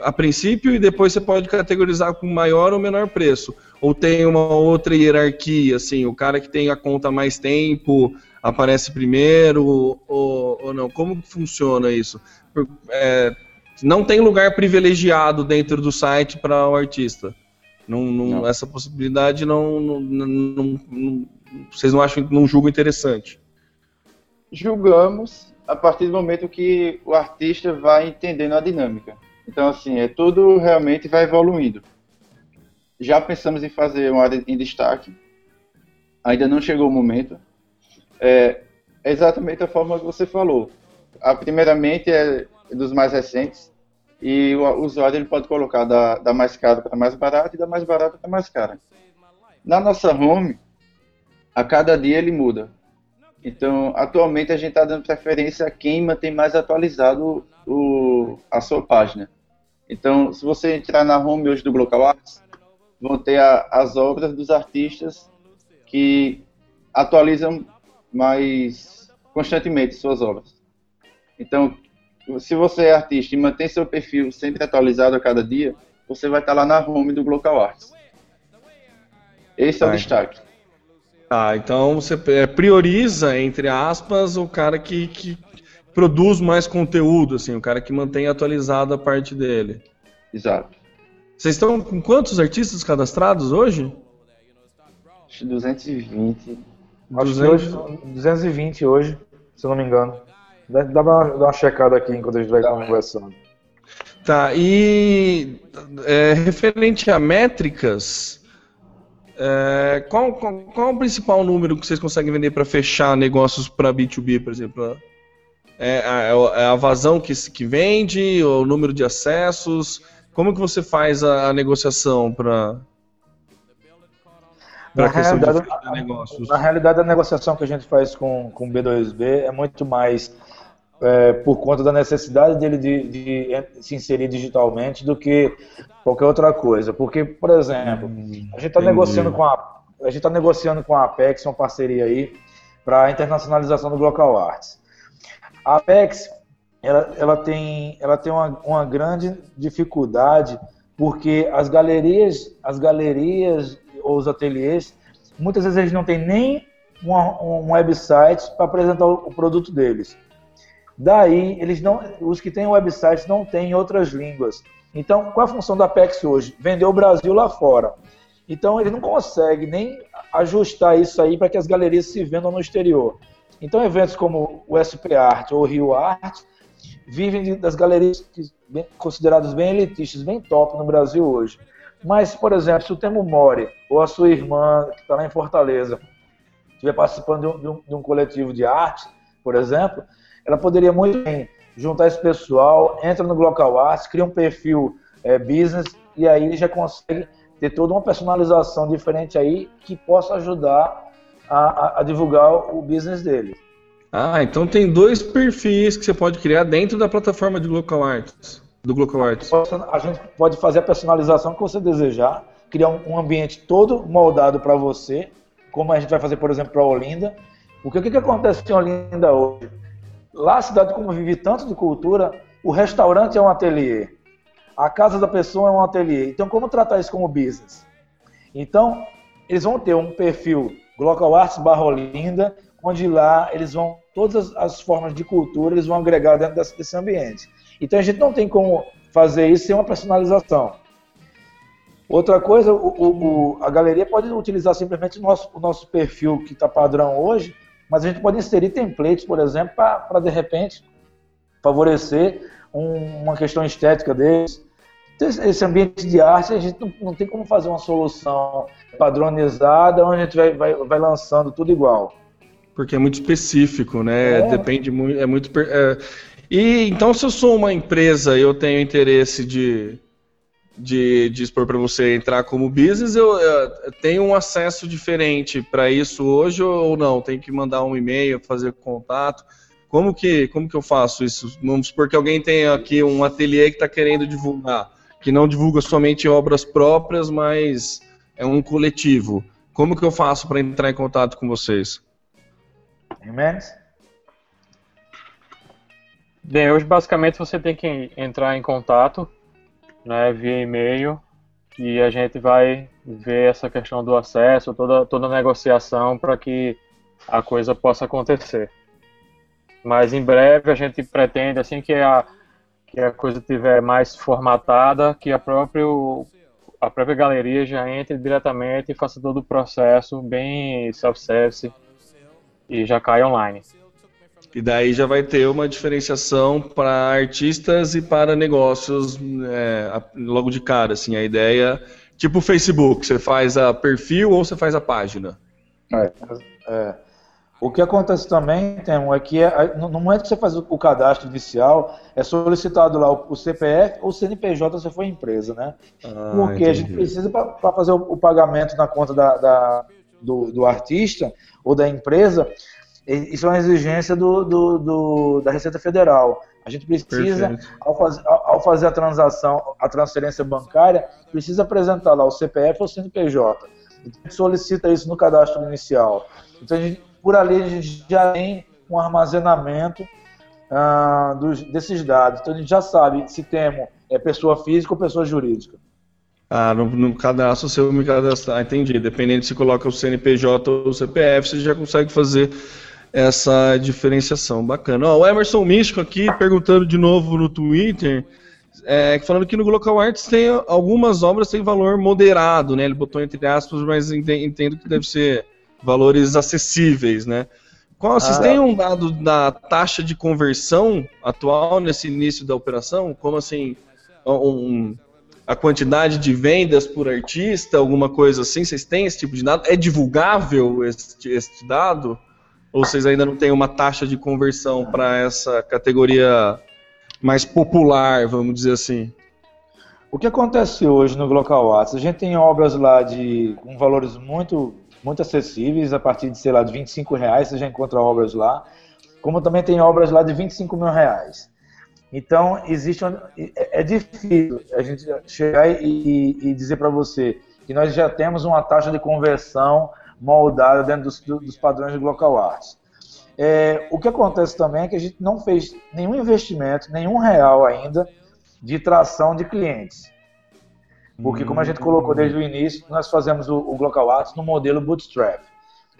a princípio, e depois você pode categorizar com maior ou menor preço. Ou tem uma outra hierarquia, assim, o cara que tem a conta mais tempo aparece primeiro, ou, ou não? Como funciona isso? É, não tem lugar privilegiado dentro do site para o artista. Não, não, não, Essa possibilidade não, não, vocês não acham, não julgam interessante? julgamos a partir do momento que o artista vai entendendo a dinâmica. Então, assim, é tudo realmente vai evoluindo. Já pensamos em fazer uma área em destaque, ainda não chegou o momento. É, é exatamente a forma que você falou. A, primeiramente é dos mais recentes, e o usuário ele pode colocar da, da mais cara para mais barata e da mais barata para mais cara. Na nossa home, a cada dia ele muda. Então, atualmente a gente está dando preferência a quem mantém mais atualizado o, a sua página. Então, se você entrar na home hoje do Glocal Arts, vão ter a, as obras dos artistas que atualizam mais constantemente suas obras. Então, se você é artista e mantém seu perfil sempre atualizado a cada dia, você vai estar lá na home do Glocal Arts. Esse é o destaque. Ah, então você é, prioriza, entre aspas, o cara que, que produz mais conteúdo, assim, o cara que mantém atualizada a parte dele. Exato. Vocês estão com quantos artistas cadastrados hoje? Acho 220. Acho 200... hoje, 220 hoje, se eu não me engano. Dá, uma, dá uma checada aqui enquanto a gente vai tá, conversando. Tá, e é, referente a métricas, é, qual, qual, qual, o principal número que vocês conseguem vender para fechar negócios para B2B, por exemplo? É, é, é, a vazão que, que vende, o número de acessos? Como que você faz a, a negociação para para a questão de, de negócios? Na realidade, a negociação que a gente faz com o B2B é muito mais é, por conta da necessidade dele de, de, se inserir digitalmente do que qualquer outra coisa. Porque, por exemplo, hum, a gente está negociando com a a gente está negociando com a Apex uma parceria aí para a internacionalização do Glocal Arts. A Apex ela, ela tem, ela tem uma, uma grande dificuldade porque as galerias, as galerias ou os ateliês, muitas vezes eles não têm nem uma, um website para apresentar o produto deles. Daí, eles não, os que têm websites não têm outras línguas. Então, qual a função da Apex hoje? Vender o Brasil lá fora. Então, ele não consegue nem ajustar isso aí para que as galerias se vendam no exterior. Então, eventos como o SP Art ou o Rio Art vivem das galerias consideradas bem elitistas, bem top no Brasil hoje. Mas, por exemplo, se o Temo Mori ou a sua irmã, que está lá em Fortaleza, estiver participando de, um, de um, coletivo de arte, por exemplo, ela poderia muito bem juntar esse pessoal, entra no Glocal Arts, cria um perfil é, business e aí já consegue ter toda uma personalização diferente aí que possa ajudar a, a, a divulgar o business dele. Ah, então tem dois perfis que você pode criar dentro da plataforma de Local Arts, do Local Arts. A gente pode fazer a personalização que você desejar, criar um ambiente todo moldado para você, como a gente vai fazer, por exemplo, para Olinda. Porque o que, que acontece em Olinda hoje? Lá a cidade, como vive tanto de cultura, o restaurante é um ateliê, a casa da pessoa é um ateliê. Então, como tratar isso como business? Então, eles vão ter um perfil Local Arts barra Olinda, onde lá eles vão, todas as formas de cultura, eles vão agregar dentro desse ambiente. Então a gente não tem como fazer isso sem uma personalização. Outra coisa, o, o, a galeria pode utilizar simplesmente o nosso, o nosso perfil que está padrão hoje, mas a gente pode inserir templates, por exemplo, para de repente favorecer um, uma questão estética deles. Então, esse ambiente de arte, a gente não, não, tem como fazer uma solução padronizada onde a gente vai, vai, vai lançando tudo igual. Porque é muito específico, né? É. Depende muito. É muito é... E então, se eu sou uma empresa e eu tenho interesse de, de, de expor para você entrar como business, eu, eu tenho um acesso diferente para isso hoje ou não? Tem que mandar um e-mail, fazer contato. Como que, como que eu faço isso? Vamos supor que alguém tem aqui um ateliê que está querendo divulgar, que não divulga somente obras próprias, mas é um coletivo. Como que eu faço para entrar em contato com vocês? Jimenez? Bem, hoje basicamente você tem que entrar em contato né, via e-mail e a gente vai ver essa questão do acesso, toda, toda a negociação para que a coisa possa acontecer. Mas em breve a gente pretende, assim que a, que a coisa estiver mais formatada, que a, próprio, a própria galeria já entre diretamente e faça todo o processo bem self-service e já cai online. E daí já vai ter uma diferenciação para artistas e para negócios é, logo de cara, assim, a ideia, tipo o Facebook, você faz a perfil ou você faz a página? É, é. O que acontece também, Temo, é que é, no momento que você faz o cadastro inicial, é solicitado lá o CPF ou CNPJ se for empresa, né? Ah, Porque entendi. a gente precisa, para fazer o, pagamento na conta da, da do, do artista, ou da empresa, isso é uma exigência do, do, do da Receita Federal. A gente precisa, ao, faz, ao, fazer a transação, a transferência bancária, precisa apresentar lá o CPF ou o CNPJ. Então, a gente solicita isso no cadastro inicial. Então, gente, por ali, a gente já tem um armazenamento ah, dos, desses dados. Então, a gente já sabe se temos é, pessoa física ou pessoa jurídica. Ah, no, no cadastro seu me cadastrar, entendi. Dependendo se coloca o CNPJ ou o CPF, você já consegue fazer essa diferenciação. Bacana. Ó, o Emerson Místico aqui perguntando de novo no Twitter, é, falando que no Glocal Arts tem algumas obras têm valor moderado, né? Ele botou entre aspas, mas entendo que deve ser valores acessíveis, né? Qual, vocês ah, têm um dado da taxa de conversão atual nesse início da operação? Como assim, um, a quantidade de vendas por artista, alguma coisa assim? Vocês têm esse tipo de dado? É divulgável este, este dado? Ou vocês ainda não têm uma taxa de conversão para essa categoria mais popular, vamos dizer assim? O que acontece hoje no Glocal Arts? A gente tem obras lá de com valores muito muito acessíveis, a partir de, sei lá, de 25 reais você já encontra obras lá, como também tem obras lá de 25 mil reais. Então, existe é, é difícil a gente chegar e, e dizer para você que nós já temos uma taxa de conversão moldada dentro dos, dos padrões de Local Arts. É, o que acontece também é que a gente não fez nenhum investimento, nenhum real ainda, de tração de clientes. Porque, como a gente colocou desde o início, nós fazemos o, o Local Arts no modelo Bootstrap.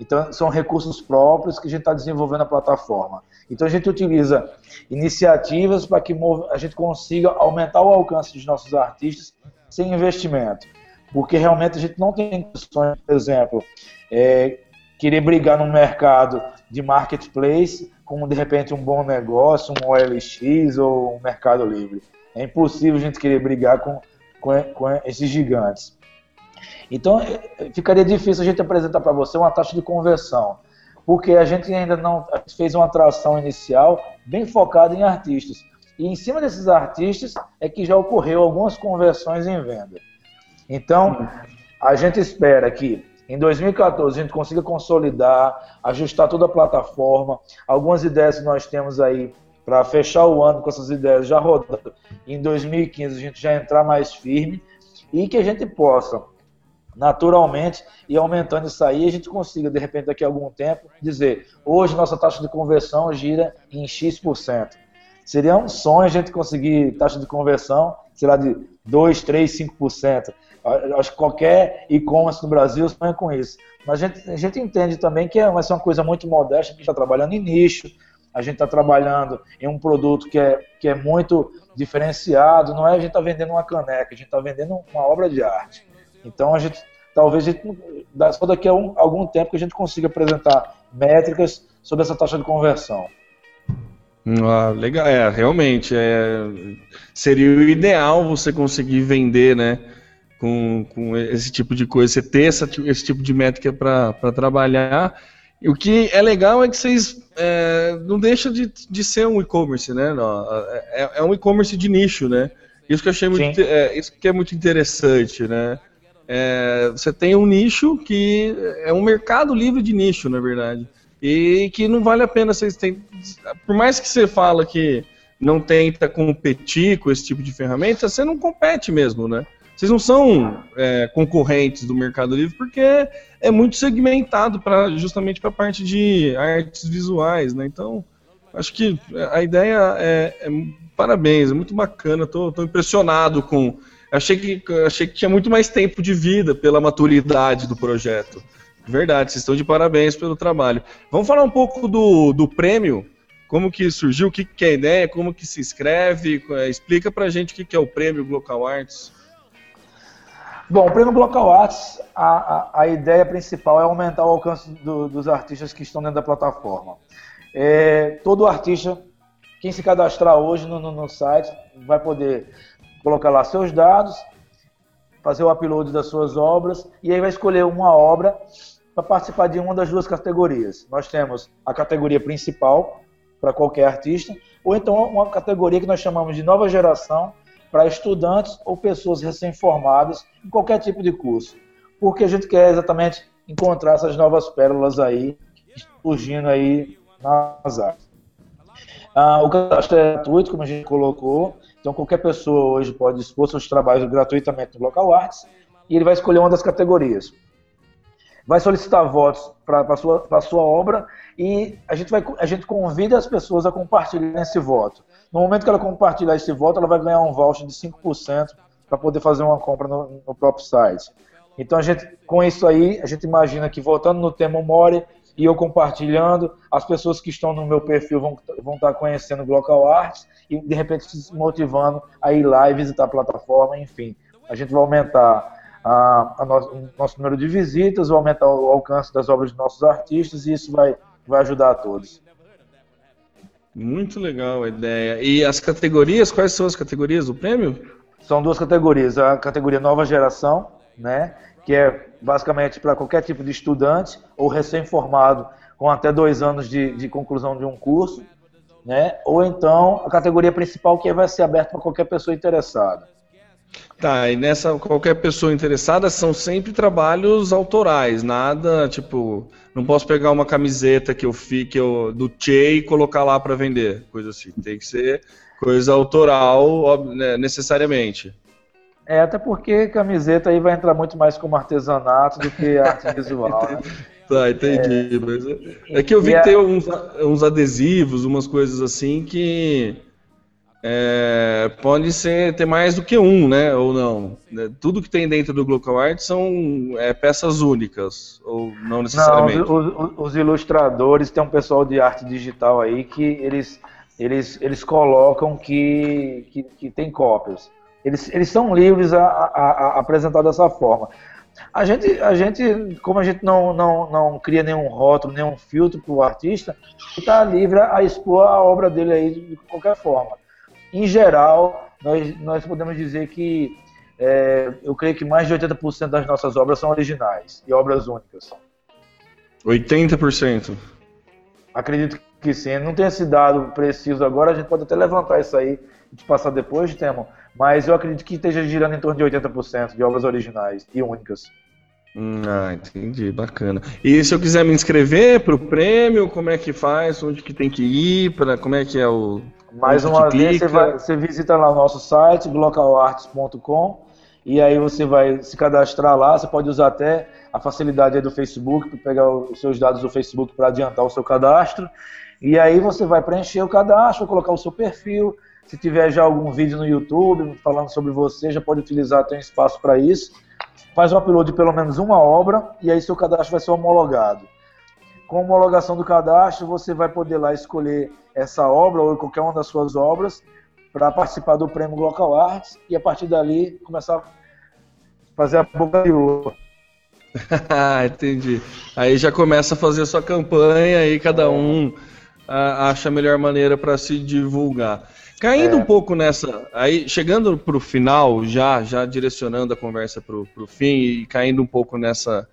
Então, são recursos próprios que a gente está desenvolvendo a plataforma. Então, a gente utiliza iniciativas para que a gente consiga aumentar o alcance dos nossos artistas sem investimento. Porque realmente a gente não tem condições, por exemplo, é, querer brigar no mercado de marketplace com, de repente, um bom negócio, um OLX ou um Mercado Livre. É impossível a gente querer brigar com, com, com esses gigantes. Então, é, ficaria difícil a gente apresentar para você uma taxa de conversão, porque a gente ainda não fez uma atração inicial bem focada em artistas. E em cima desses artistas é que já ocorreu algumas conversões em venda. Então, a gente espera que em 2014 a gente consiga consolidar, ajustar toda a plataforma. Algumas ideias que nós temos aí para fechar o ano com essas ideias já rodando. Em 2015 a gente já entrar mais firme e que a gente possa naturalmente e aumentando isso aí, a gente consiga, de repente, daqui a algum tempo, dizer, hoje nossa taxa de conversão gira em X%. Seria um sonho a gente conseguir taxa de conversão, sei lá, de 2, 3, 5%. Acho que qualquer e-commerce no Brasil sonha com isso. Mas a gente, a gente entende também que é, vai ser uma coisa muito modesta, que está trabalhando em nicho, a gente está trabalhando em um produto que é, que é muito diferenciado, não é a gente está vendendo uma caneca, a gente está vendendo uma obra de arte. Então a gente talvez a gente, só daqui a um, algum tempo que a gente consiga apresentar métricas sobre essa taxa de conversão. Ah, legal, é, realmente, é, seria o ideal você conseguir vender, né, com, com esse tipo de coisa, você ter essa, esse tipo de métrica para trabalhar, o que é legal é que vocês é, não deixa de, de ser um e-commerce, né, não, é, é um e-commerce de nicho, né, isso que eu achei muito, é, isso que é muito interessante, né, é, você tem um nicho que é um mercado livre de nicho, na verdade. E que não vale a pena vocês têm. Por mais que você fala que não tenta competir com esse tipo de ferramenta, você não compete mesmo, né? Vocês não são é, concorrentes do Mercado Livre porque é muito segmentado para justamente para a parte de artes visuais, né? Então, acho que a ideia é, é parabéns, é muito bacana. Estou impressionado com achei que, achei que tinha muito mais tempo de vida pela maturidade do projeto. Verdade, vocês estão de parabéns pelo trabalho. Vamos falar um pouco do, do prêmio, como que surgiu, o que, que é a ideia, como que se inscreve, é, explica pra gente o que, que é o prêmio Glocal Arts. Bom, o prêmio Arts, a, a, a ideia principal é aumentar o alcance do, dos artistas que estão dentro da plataforma. É, todo artista, quem se cadastrar hoje no, no, no site, vai poder colocar lá seus dados, fazer o upload das suas obras e aí vai escolher uma obra para participar de uma das duas categorias. Nós temos a categoria principal para qualquer artista ou então uma categoria que nós chamamos de nova geração para estudantes ou pessoas recém-formadas em qualquer tipo de curso. Porque a gente quer exatamente encontrar essas novas pérolas aí surgindo aí nas artes. Ah, o cadastro é gratuito, como a gente colocou, então, qualquer pessoa hoje pode expor seus trabalhos gratuitamente no Local Arts e ele vai escolher uma das categorias. Vai solicitar votos para a sua, sua obra e a gente, vai, a gente convida as pessoas a compartilhar esse voto. No momento que ela compartilhar esse voto, ela vai ganhar um voucher de 5% para poder fazer uma compra no, no, próprio site. Então, a gente, com isso aí, a gente imagina que, voltando no tema More, e eu compartilhando, as pessoas que estão no meu perfil vão, vão estar conhecendo o Glocal Arts e de repente se motivando a ir lá e visitar a plataforma, enfim. A gente vai aumentar a, a o nosso número de visitas, vai aumentar o alcance das obras de nossos artistas e isso vai, vai ajudar a todos. Muito legal a ideia. E as categorias, quais são as categorias do prêmio? São duas categorias. A categoria Nova Geração, né, que é basicamente para qualquer tipo de estudante ou recém-formado com até dois anos de, de, conclusão de um curso, né? ou então a categoria principal que vai ser aberta para qualquer pessoa interessada. Tá, e nessa qualquer pessoa interessada são sempre trabalhos autorais, nada tipo, não posso pegar uma camiseta que eu fique do Che e colocar lá para vender, coisa assim. Tem que ser coisa autoral, né, necessariamente. É, até porque camiseta aí vai entrar muito mais como artesanato do que [LAUGHS] arte visual. Né? Tá, entendi. É, mas é, é que eu vi que tem uns, uns adesivos, umas coisas assim que é, pode ser ter mais do que um, né? Ou não? Né, tudo que tem dentro do Glocal Art são é, peças únicas, ou não necessariamente? Não, os, os, os, ilustradores, tem um pessoal de arte digital aí que eles, eles, eles colocam que, que, que tem cópias. Eles, eles são livres a, a, a apresentar dessa forma. A gente, a gente, como a gente não, não, não cria nenhum rótulo, nenhum filtro para o artista, está livre a expor a obra dele aí de qualquer forma em geral, nós, nós podemos dizer que é, eu creio que mais de 80% das nossas obras são originais e obras únicas. 80%? Acredito que sim. Não tem esse dado preciso agora, a gente pode até levantar isso aí e te passar depois, Temo, mas eu acredito que esteja girando em torno de 80% de obras originais e únicas. Hum, ah, entendi, bacana. E se eu quiser me inscrever para o prêmio, como é que faz? Onde que tem que ir? Pra, como é que é o. Mais uma vez, você, vai, você, visita lá o nosso site, glocalarts.com, e aí você vai se cadastrar lá. Você pode usar até a facilidade do Facebook para pegar os seus dados do Facebook para adiantar o seu cadastro. E aí você vai preencher o cadastro, colocar o seu perfil. Se tiver já algum vídeo no YouTube falando sobre você, já pode utilizar, tem espaço para isso faz o upload de pelo menos uma obra e aí seu cadastro vai ser homologado. Com a homologação do cadastro, você vai poder lá escolher essa obra ou qualquer uma das suas obras para participar do prêmio Local Arts e a partir dali começar a fazer a boca de uva. [LAUGHS] Entendi. Aí já começa a fazer a sua campanha e cada um acha a melhor maneira para se divulgar. Caindo é. um pouco nessa, aí chegando para o final, já já direcionando a conversa para o fim e caindo um pouco nessa,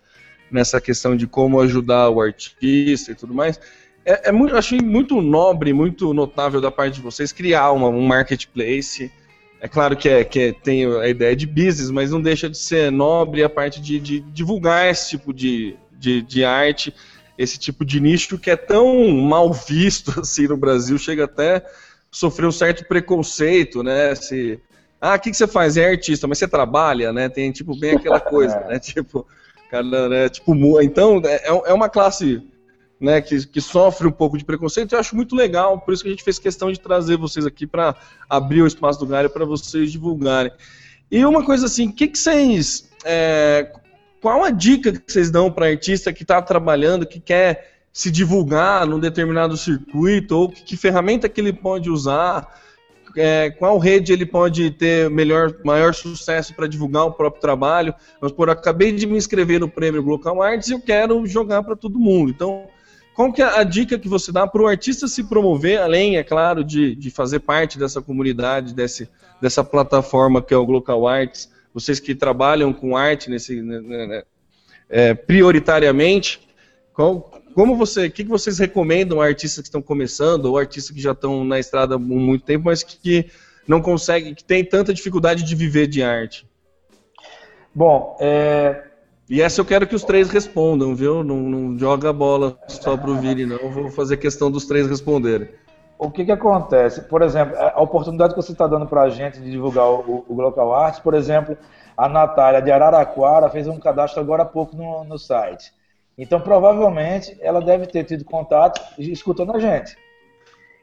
nessa questão de como ajudar o artista e tudo mais, é, é muito, achei muito nobre, muito notável da parte de vocês criar uma, um marketplace. É claro que, é, que é, tem a ideia de business, mas não deixa de ser nobre a parte de, de divulgar esse tipo de, de, de arte, esse tipo de nicho que é tão mal visto [LAUGHS] assim no Brasil, chega até sofreu um certo preconceito, né? Se, ah, o que, que você faz? É artista, mas você trabalha, né? Tem, tipo, bem aquela coisa, né? [LAUGHS] Tipo, cara, né? Tipo, então, é, é uma classe né, que, que, sofre um pouco de preconceito, eu acho muito legal, por isso que a gente fez questão de trazer vocês aqui para abrir o espaço do Galho para vocês divulgarem. E uma coisa assim, o que, que vocês. É, qual a dica que vocês dão para artista que está trabalhando, que quer se divulgar num determinado circuito, ou que, que ferramenta que ele pode usar, é, qual rede ele pode ter melhor, maior sucesso para divulgar o próprio trabalho. Vamos por, acabei de me inscrever no prêmio Local Arts e eu quero jogar para todo mundo. Então, qual que é a dica que você dá para o artista se promover, além, é claro, de, de fazer parte dessa comunidade, desse, dessa plataforma que é o Local Arts, vocês que trabalham com arte nesse, né, né, né é, prioritariamente, qual, como você, o que, que vocês recomendam a artistas que estão começando ou artistas que já estão na estrada há muito tempo, mas que, que não conseguem, que tem tanta dificuldade de viver de arte? Bom, é... E essa eu quero que os três respondam, viu? Não, não joga a bola só para o Vini, não. Eu vou fazer questão dos três responderem. O que, que acontece? Por exemplo, a oportunidade que você está dando para a gente de divulgar o, o Local Arts, por exemplo, a Natália de Araraquara fez um cadastro agora há pouco no, no site. Então, provavelmente, ela deve ter tido contato escutando a gente.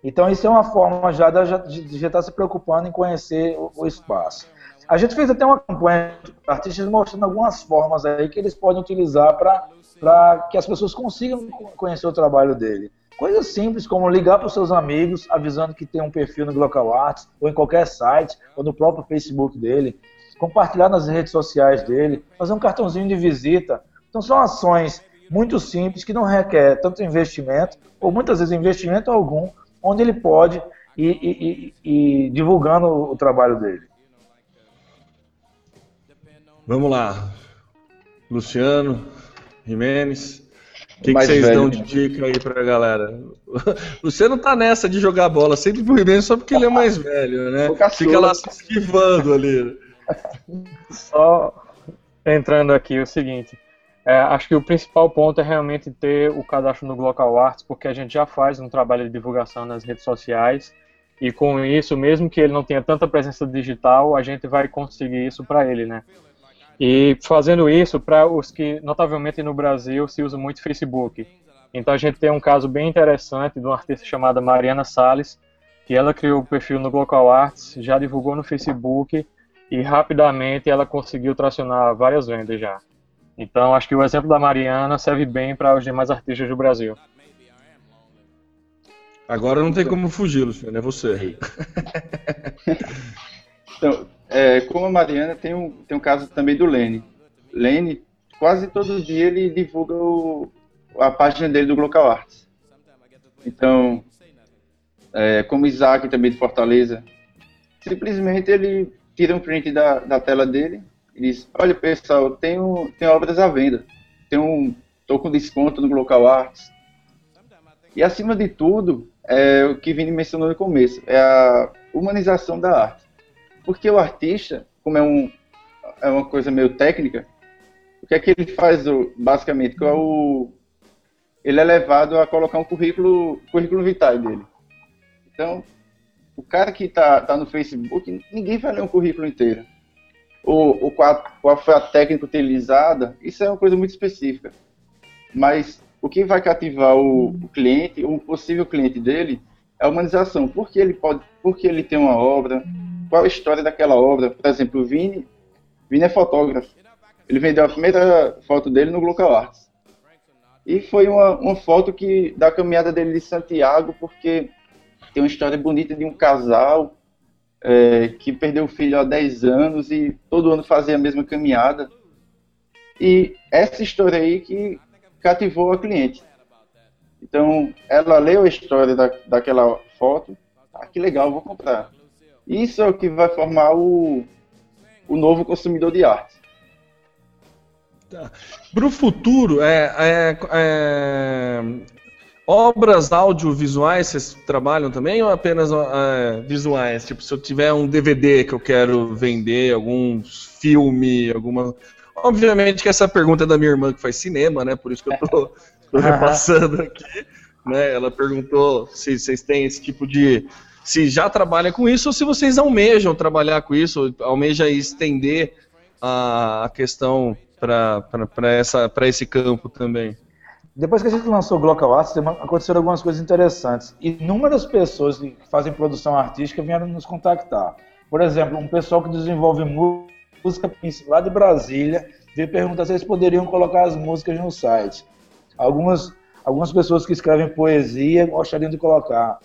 Então, isso é uma forma já de, já estar se preocupando em conhecer o, o espaço. A gente fez até uma campanha de artistas mostrando algumas formas aí que eles podem utilizar para que as pessoas consigam conhecer o trabalho dele. Coisas simples como ligar para os seus amigos, avisando que tem um perfil no Local Arts, ou em qualquer site, ou no próprio Facebook dele, compartilhar nas redes sociais dele, fazer um cartãozinho de visita. Então são ações muito simples, que não requer tanto investimento, ou muitas vezes investimento algum, onde ele pode ir, ir, ir, ir divulgando o trabalho dele. Vamos lá. Luciano, Jimenez, o que, que, vocês velho. dão de dica aí pra galera? [LAUGHS] Luciano tá nessa de jogar bola sempre pro Jimenez só porque ele é mais velho, né? Fica lá se esquivando ali. Só entrando aqui o seguinte. É, acho que o principal ponto é realmente ter o cadastro no Glocal Arts, porque a gente já faz um trabalho de divulgação nas redes sociais, e com isso, mesmo que ele não tenha tanta presença digital, a gente vai conseguir isso para ele, né? E fazendo isso, para os que, notavelmente no Brasil, se usa muito Facebook. Então a gente tem um caso bem interessante de uma artista chamada Mariana Salles, que ela criou o perfil no Glocal Arts, já divulgou no Facebook e rapidamente ela conseguiu tracionar várias vendas já. Então acho que o exemplo da Mariana serve bem para os demais artistas do Brasil. Agora não tem como fugir, Luciano, é você. [LAUGHS] então, é, como a Mariana, tem um, tem um caso também do Lene. Lene, quase todo dia ele divulga o, a página dele do Glocal Arts. Então, é, como Isaac também de Fortaleza, simplesmente ele tira um print da, da tela dele e diz, olha pessoal, tenho, tenho obras à venda, tenho tô com desconto no Glocal Arts. E acima de tudo, é o que Vini mencionou no começo, é a humanização da arte. Porque o artista, como é, um, é uma coisa meio técnica, o que é que ele faz basicamente? Qual é o, ele é levado a colocar um currículo, currículo vitae dele. Então, o cara que está tá no Facebook, ninguém vai ler um currículo inteiro. O, o qual, qual foi a técnica utilizada, isso é uma coisa muito específica. Mas o que vai cativar o, o cliente, o possível cliente dele, é a humanização. Por que ele pode, por que ele tem uma obra, qual a história daquela obra. Por exemplo, o Vini, Vini é fotógrafo. Ele vendeu a primeira foto dele no Glocal Arts. E foi uma, uma foto que da caminhada dele de Santiago, porque tem uma história bonita de um casal é, que perdeu o filho há 10 anos e todo ano fazia a mesma caminhada. E essa história aí que cativou a cliente. Então, ela leu a história da, daquela foto, ah, que legal, vou comprar. Isso é o que vai formar o, o novo consumidor de arte. Tá. Para o futuro, é, é, é, obras audiovisuais vocês trabalham também ou apenas é, visuais? Tipo, se eu tiver um DVD que eu quero vender, algum filme, alguma. Obviamente que essa pergunta é da minha irmã que faz cinema, né? Por isso que eu tô, [LAUGHS] tô repassando aqui. Né? Ela perguntou se vocês têm esse tipo de. Se já trabalham com isso ou se vocês almejam trabalhar com isso, almejam estender a, a questão para esse campo também. Depois que a gente lançou o Glocal Arts, aconteceram algumas coisas interessantes. Inúmeras pessoas que fazem produção artística vieram nos contactar. Por exemplo, um pessoal que desenvolve música lá de Brasília veio perguntar se eles poderiam colocar as músicas no site. Algumas, algumas pessoas que escrevem poesia gostariam de colocar.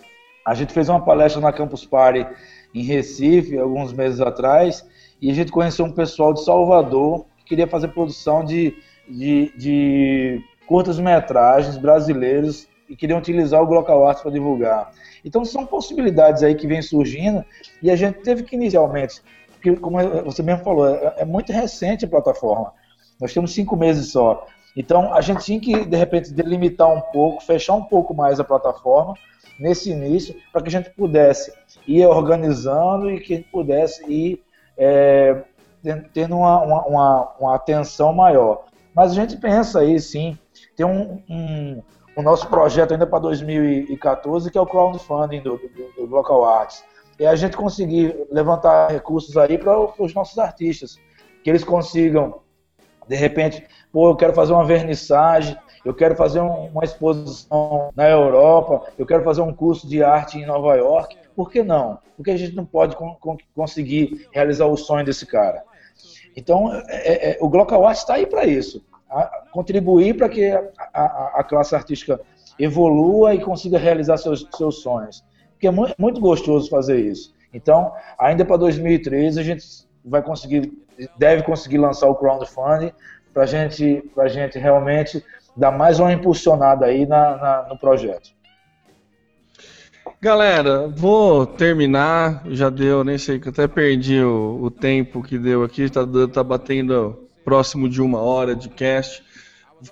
A gente fez uma palestra na Campus Party em Recife, alguns meses atrás, e a gente conheceu um pessoal de Salvador queria fazer produção de, de, de curtas-metragens brasileiros e queriam utilizar o Glocal Arts para divulgar. Então são possibilidades aí que vêm surgindo e a gente teve que inicialmente, porque como você mesmo falou, é, é muito recente a plataforma. Nós temos cinco meses só. Então a gente tinha que de repente delimitar um pouco, fechar um pouco mais a plataforma nesse início para que a gente pudesse ir organizando e que a gente pudesse ir é, tendo uma, uma, uma, atenção maior. Mas a gente pensa aí, sim, tem um, um o nosso projeto ainda para 2014, que é o crowdfunding do, do, do Local Arts. E a gente conseguir levantar recursos aí para os nossos artistas, que eles consigam, de repente, pô, eu quero fazer uma vernissagem, eu quero fazer um, uma exposição na Europa, eu quero fazer um curso de arte em Nova York. Por que não? Porque a gente não pode con conseguir realizar o sonho desse cara. Então, é, é, o Glocal Art está aí para isso, contribuir para que a, a, a, classe artística evolua e consiga realizar seus, seus sonhos. Porque é muito, muito gostoso fazer isso. Então, ainda para 2013, a gente vai conseguir, deve conseguir lançar o crowdfunding para gente, a gente realmente dar mais uma impulsionada aí na, na no projeto. Galera, vou terminar. Já deu, nem sei que até perdi o, o tempo que deu aqui. Está tá batendo próximo de uma hora de cast.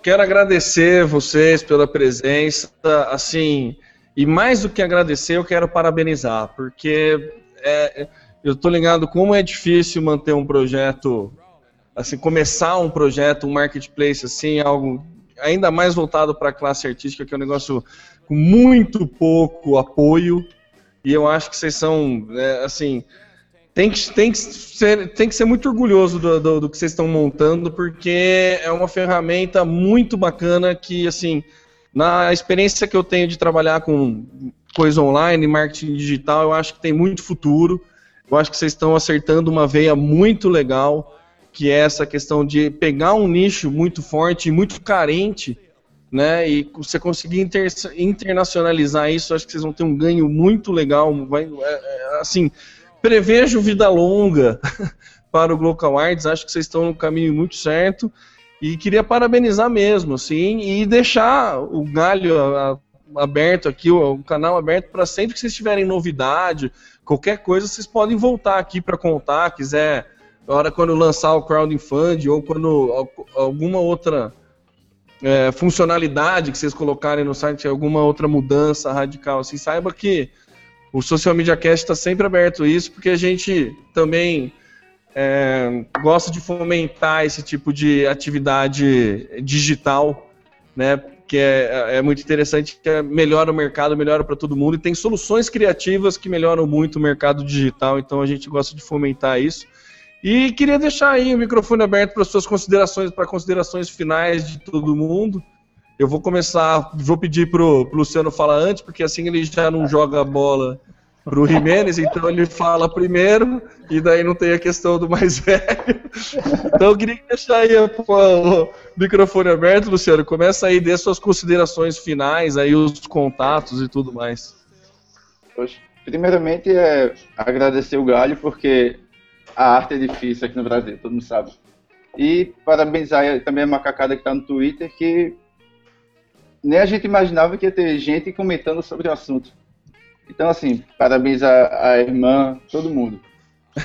Quero agradecer vocês pela presença. Assim, e mais do que agradecer, eu quero parabenizar, porque é, eu estou ligado como é difícil manter um projeto, assim, começar um projeto, um marketplace, assim, algo ainda mais voltado para a classe artística, que é um negócio com muito pouco apoio. E eu acho que vocês são, é, assim, tem que, tem, que ser, tem que ser muito orgulhoso do, do, do, que vocês estão montando, porque é uma ferramenta muito bacana que, assim, na experiência que eu tenho de trabalhar com coisa online, marketing digital, eu acho que tem muito futuro. Eu acho que vocês estão acertando uma veia muito legal, que é essa questão de pegar um nicho muito forte e muito carente, né? E você conseguir inter internacionalizar isso, acho que vocês vão ter um ganho muito legal. Vai, é, é, assim, prevejo vida longa [LAUGHS] para o Global Arts, acho que vocês estão no caminho muito certo. E queria parabenizar mesmo, assim, e deixar o galho aberto aqui, o, canal aberto para sempre que vocês tiverem novidade, qualquer coisa, vocês podem voltar aqui para contar, quiser, na hora quando lançar o crowdfunding ou quando alguma outra é, funcionalidade que vocês colocarem no site, alguma outra mudança radical, assim, saiba que o Social Media Cast está sempre aberto a isso, porque a gente também é, gosta de fomentar esse tipo de atividade digital, né? Que é, é muito interessante, que é, melhora o mercado, melhora para todo mundo e tem soluções criativas que melhoram muito o mercado digital. Então a gente gosta de fomentar isso. E queria deixar aí o microfone aberto para suas considerações, para considerações finais de todo mundo. Eu vou começar, vou pedir pro, pro Luciano falar antes, porque assim ele já não joga a bola pro Jimenez, então ele fala primeiro, e daí não tem a questão do mais [LAUGHS] velho. Então eu queria deixar aí o microfone aberto, Luciano. Começa aí, dê suas considerações finais, aí os contatos e tudo mais. Primeiramente é agradecer o Galho, porque a arte é difícil aqui no Brasil, todo mundo sabe. E parabenizar também a macacada que está no Twitter, que nem a gente imaginava que ia ter gente comentando sobre o assunto. Então, assim, parabéns à, à irmã, todo mundo.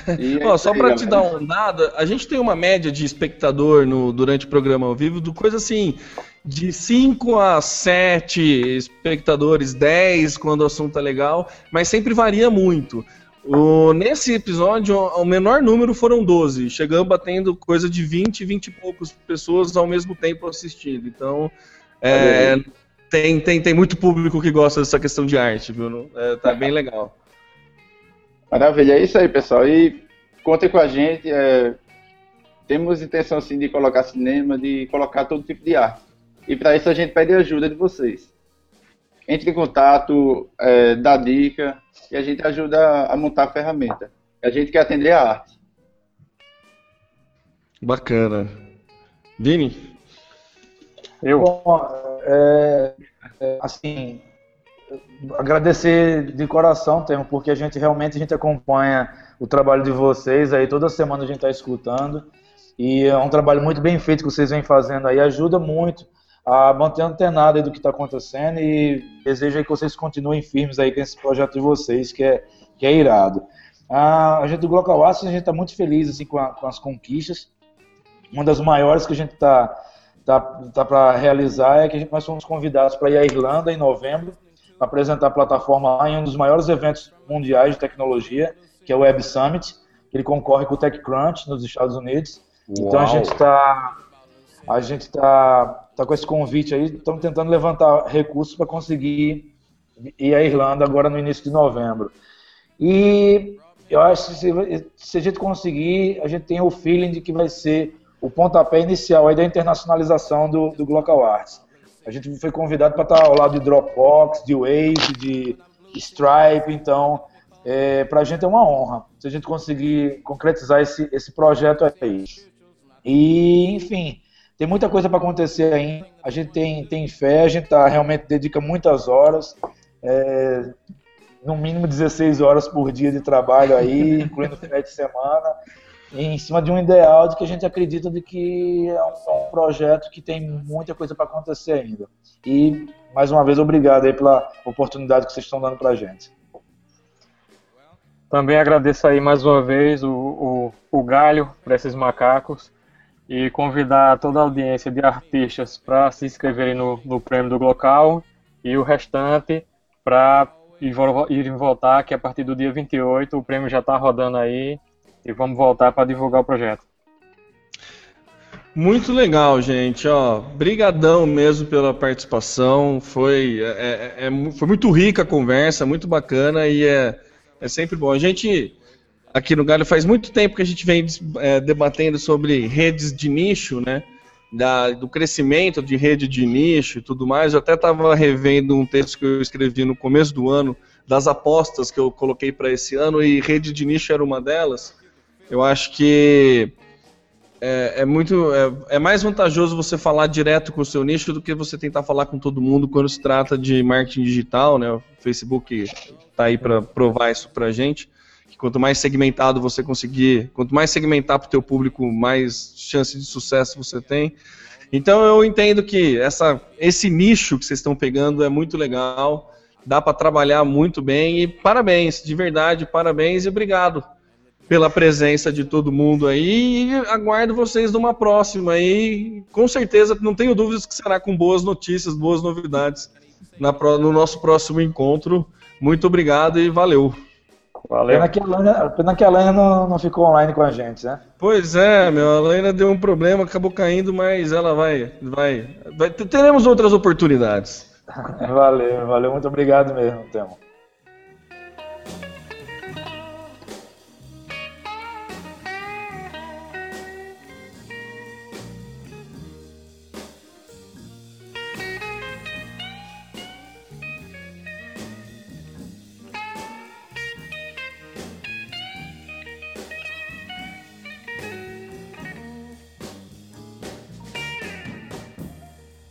É [LAUGHS] só para te dar um dado, a gente tem uma média de espectador no, durante o programa ao vivo do coisa assim, de 5 a 7 espectadores, 10 quando o assunto é legal, mas sempre varia muito. O, nesse episódio, o menor número foram 12, chegando batendo coisa de 20, 20 e poucos pessoas ao mesmo tempo assistindo. Então, é, tem, tem, tem muito público que gosta dessa questão de arte, viu? É, tá bem [LAUGHS] legal. Maravilha, é isso aí, pessoal. E contem com a gente. É, temos intenção, sim, de colocar cinema, de colocar todo tipo de arte. E para isso a gente pede ajuda de vocês. Entre em contato, é, dá dica e a gente ajuda a montar a ferramenta. A gente quer atender a arte. Bacana. Vini? Eu. Bom, é, é, assim, agradecer de coração, Termo, porque a gente realmente a gente acompanha o trabalho de vocês aí, toda semana a gente está escutando. E é um trabalho muito bem feito que vocês vêm fazendo aí, ajuda muito a manter antenado aí do que está acontecendo e desejo que vocês continuem firmes aí com esse projeto de vocês, que é, que é irado. Ah, a gente do Global Access, a gente está muito feliz assim, com, a, com as conquistas. Uma das maiores que a gente está tá, tá para realizar é que nós fomos convidados para ir à Irlanda em novembro, para apresentar a plataforma lá em um dos maiores eventos mundiais de tecnologia, que é o Web Summit, que ele concorre com o TechCrunch nos Estados Unidos. Uau. Então a gente está a gente tá, tá com esse convite aí, estamos tentando levantar recursos para conseguir ir à Irlanda agora no início de novembro. E eu acho que se, se a gente conseguir, a gente tem o feeling de que vai ser o pontapé inicial aí da internacionalização do, do Global Arts. A gente foi convidado para estar ao lado de Dropbox, de Wave, de Stripe, então é, para a gente é uma honra se a gente conseguir concretizar esse, esse projeto aí. E, enfim, tem muita coisa para acontecer ainda. A gente tem, tem fé, a gente tá, realmente dedica muitas horas, é, no mínimo 16 horas por dia de trabalho aí, incluindo finais de semana em cima de um ideal de que a gente acredita de que é um, é um projeto que tem muita coisa para acontecer ainda. E, mais uma vez, obrigado aí pela oportunidade que vocês estão dando para a gente. Também agradeço aí mais uma vez o, o, o Galho para esses macacos e convidar toda a audiência de artistas para se inscreverem no, no prêmio do local e o restante para ir, ir voltar, que a partir do dia 28 o prêmio já está rodando aí e vamos voltar para divulgar o projeto. Muito legal, gente. Ó, brigadão mesmo pela participação. Foi, é, é, é, foi muito rica a conversa, muito bacana e é, é sempre bom. A gente aqui no Galho faz muito tempo que a gente vem é, debatendo sobre redes de nicho, né? da, do crescimento de rede de nicho e tudo mais. Eu até estava revendo um texto que eu escrevi no começo do ano das apostas que eu coloquei para esse ano e rede de nicho era uma delas. Eu acho que é, é muito é, é, mais vantajoso você falar direto com o seu nicho do que você tentar falar com todo mundo quando se trata de marketing digital, né? O Facebook está aí para provar isso para gente. Que quanto mais segmentado você conseguir, quanto mais segmentar para o teu público, mais chance de sucesso você tem. Então eu entendo que essa, esse nicho que vocês estão pegando é muito legal dá para trabalhar muito bem e parabéns, de verdade, parabéns e obrigado pela presença de todo mundo aí e aguardo vocês numa próxima aí, com certeza, não tenho dúvidas que será com boas notícias, boas novidades na, no nosso próximo encontro. Muito obrigado e valeu. Valeu. Pena que a Lana, pena que a Lana não, não ficou online com a gente, né? Pois é, meu, a Lana deu um problema, acabou caindo, mas ela vai, vai, vai teremos outras oportunidades. [LAUGHS] valeu, valeu, muito obrigado mesmo, Temo.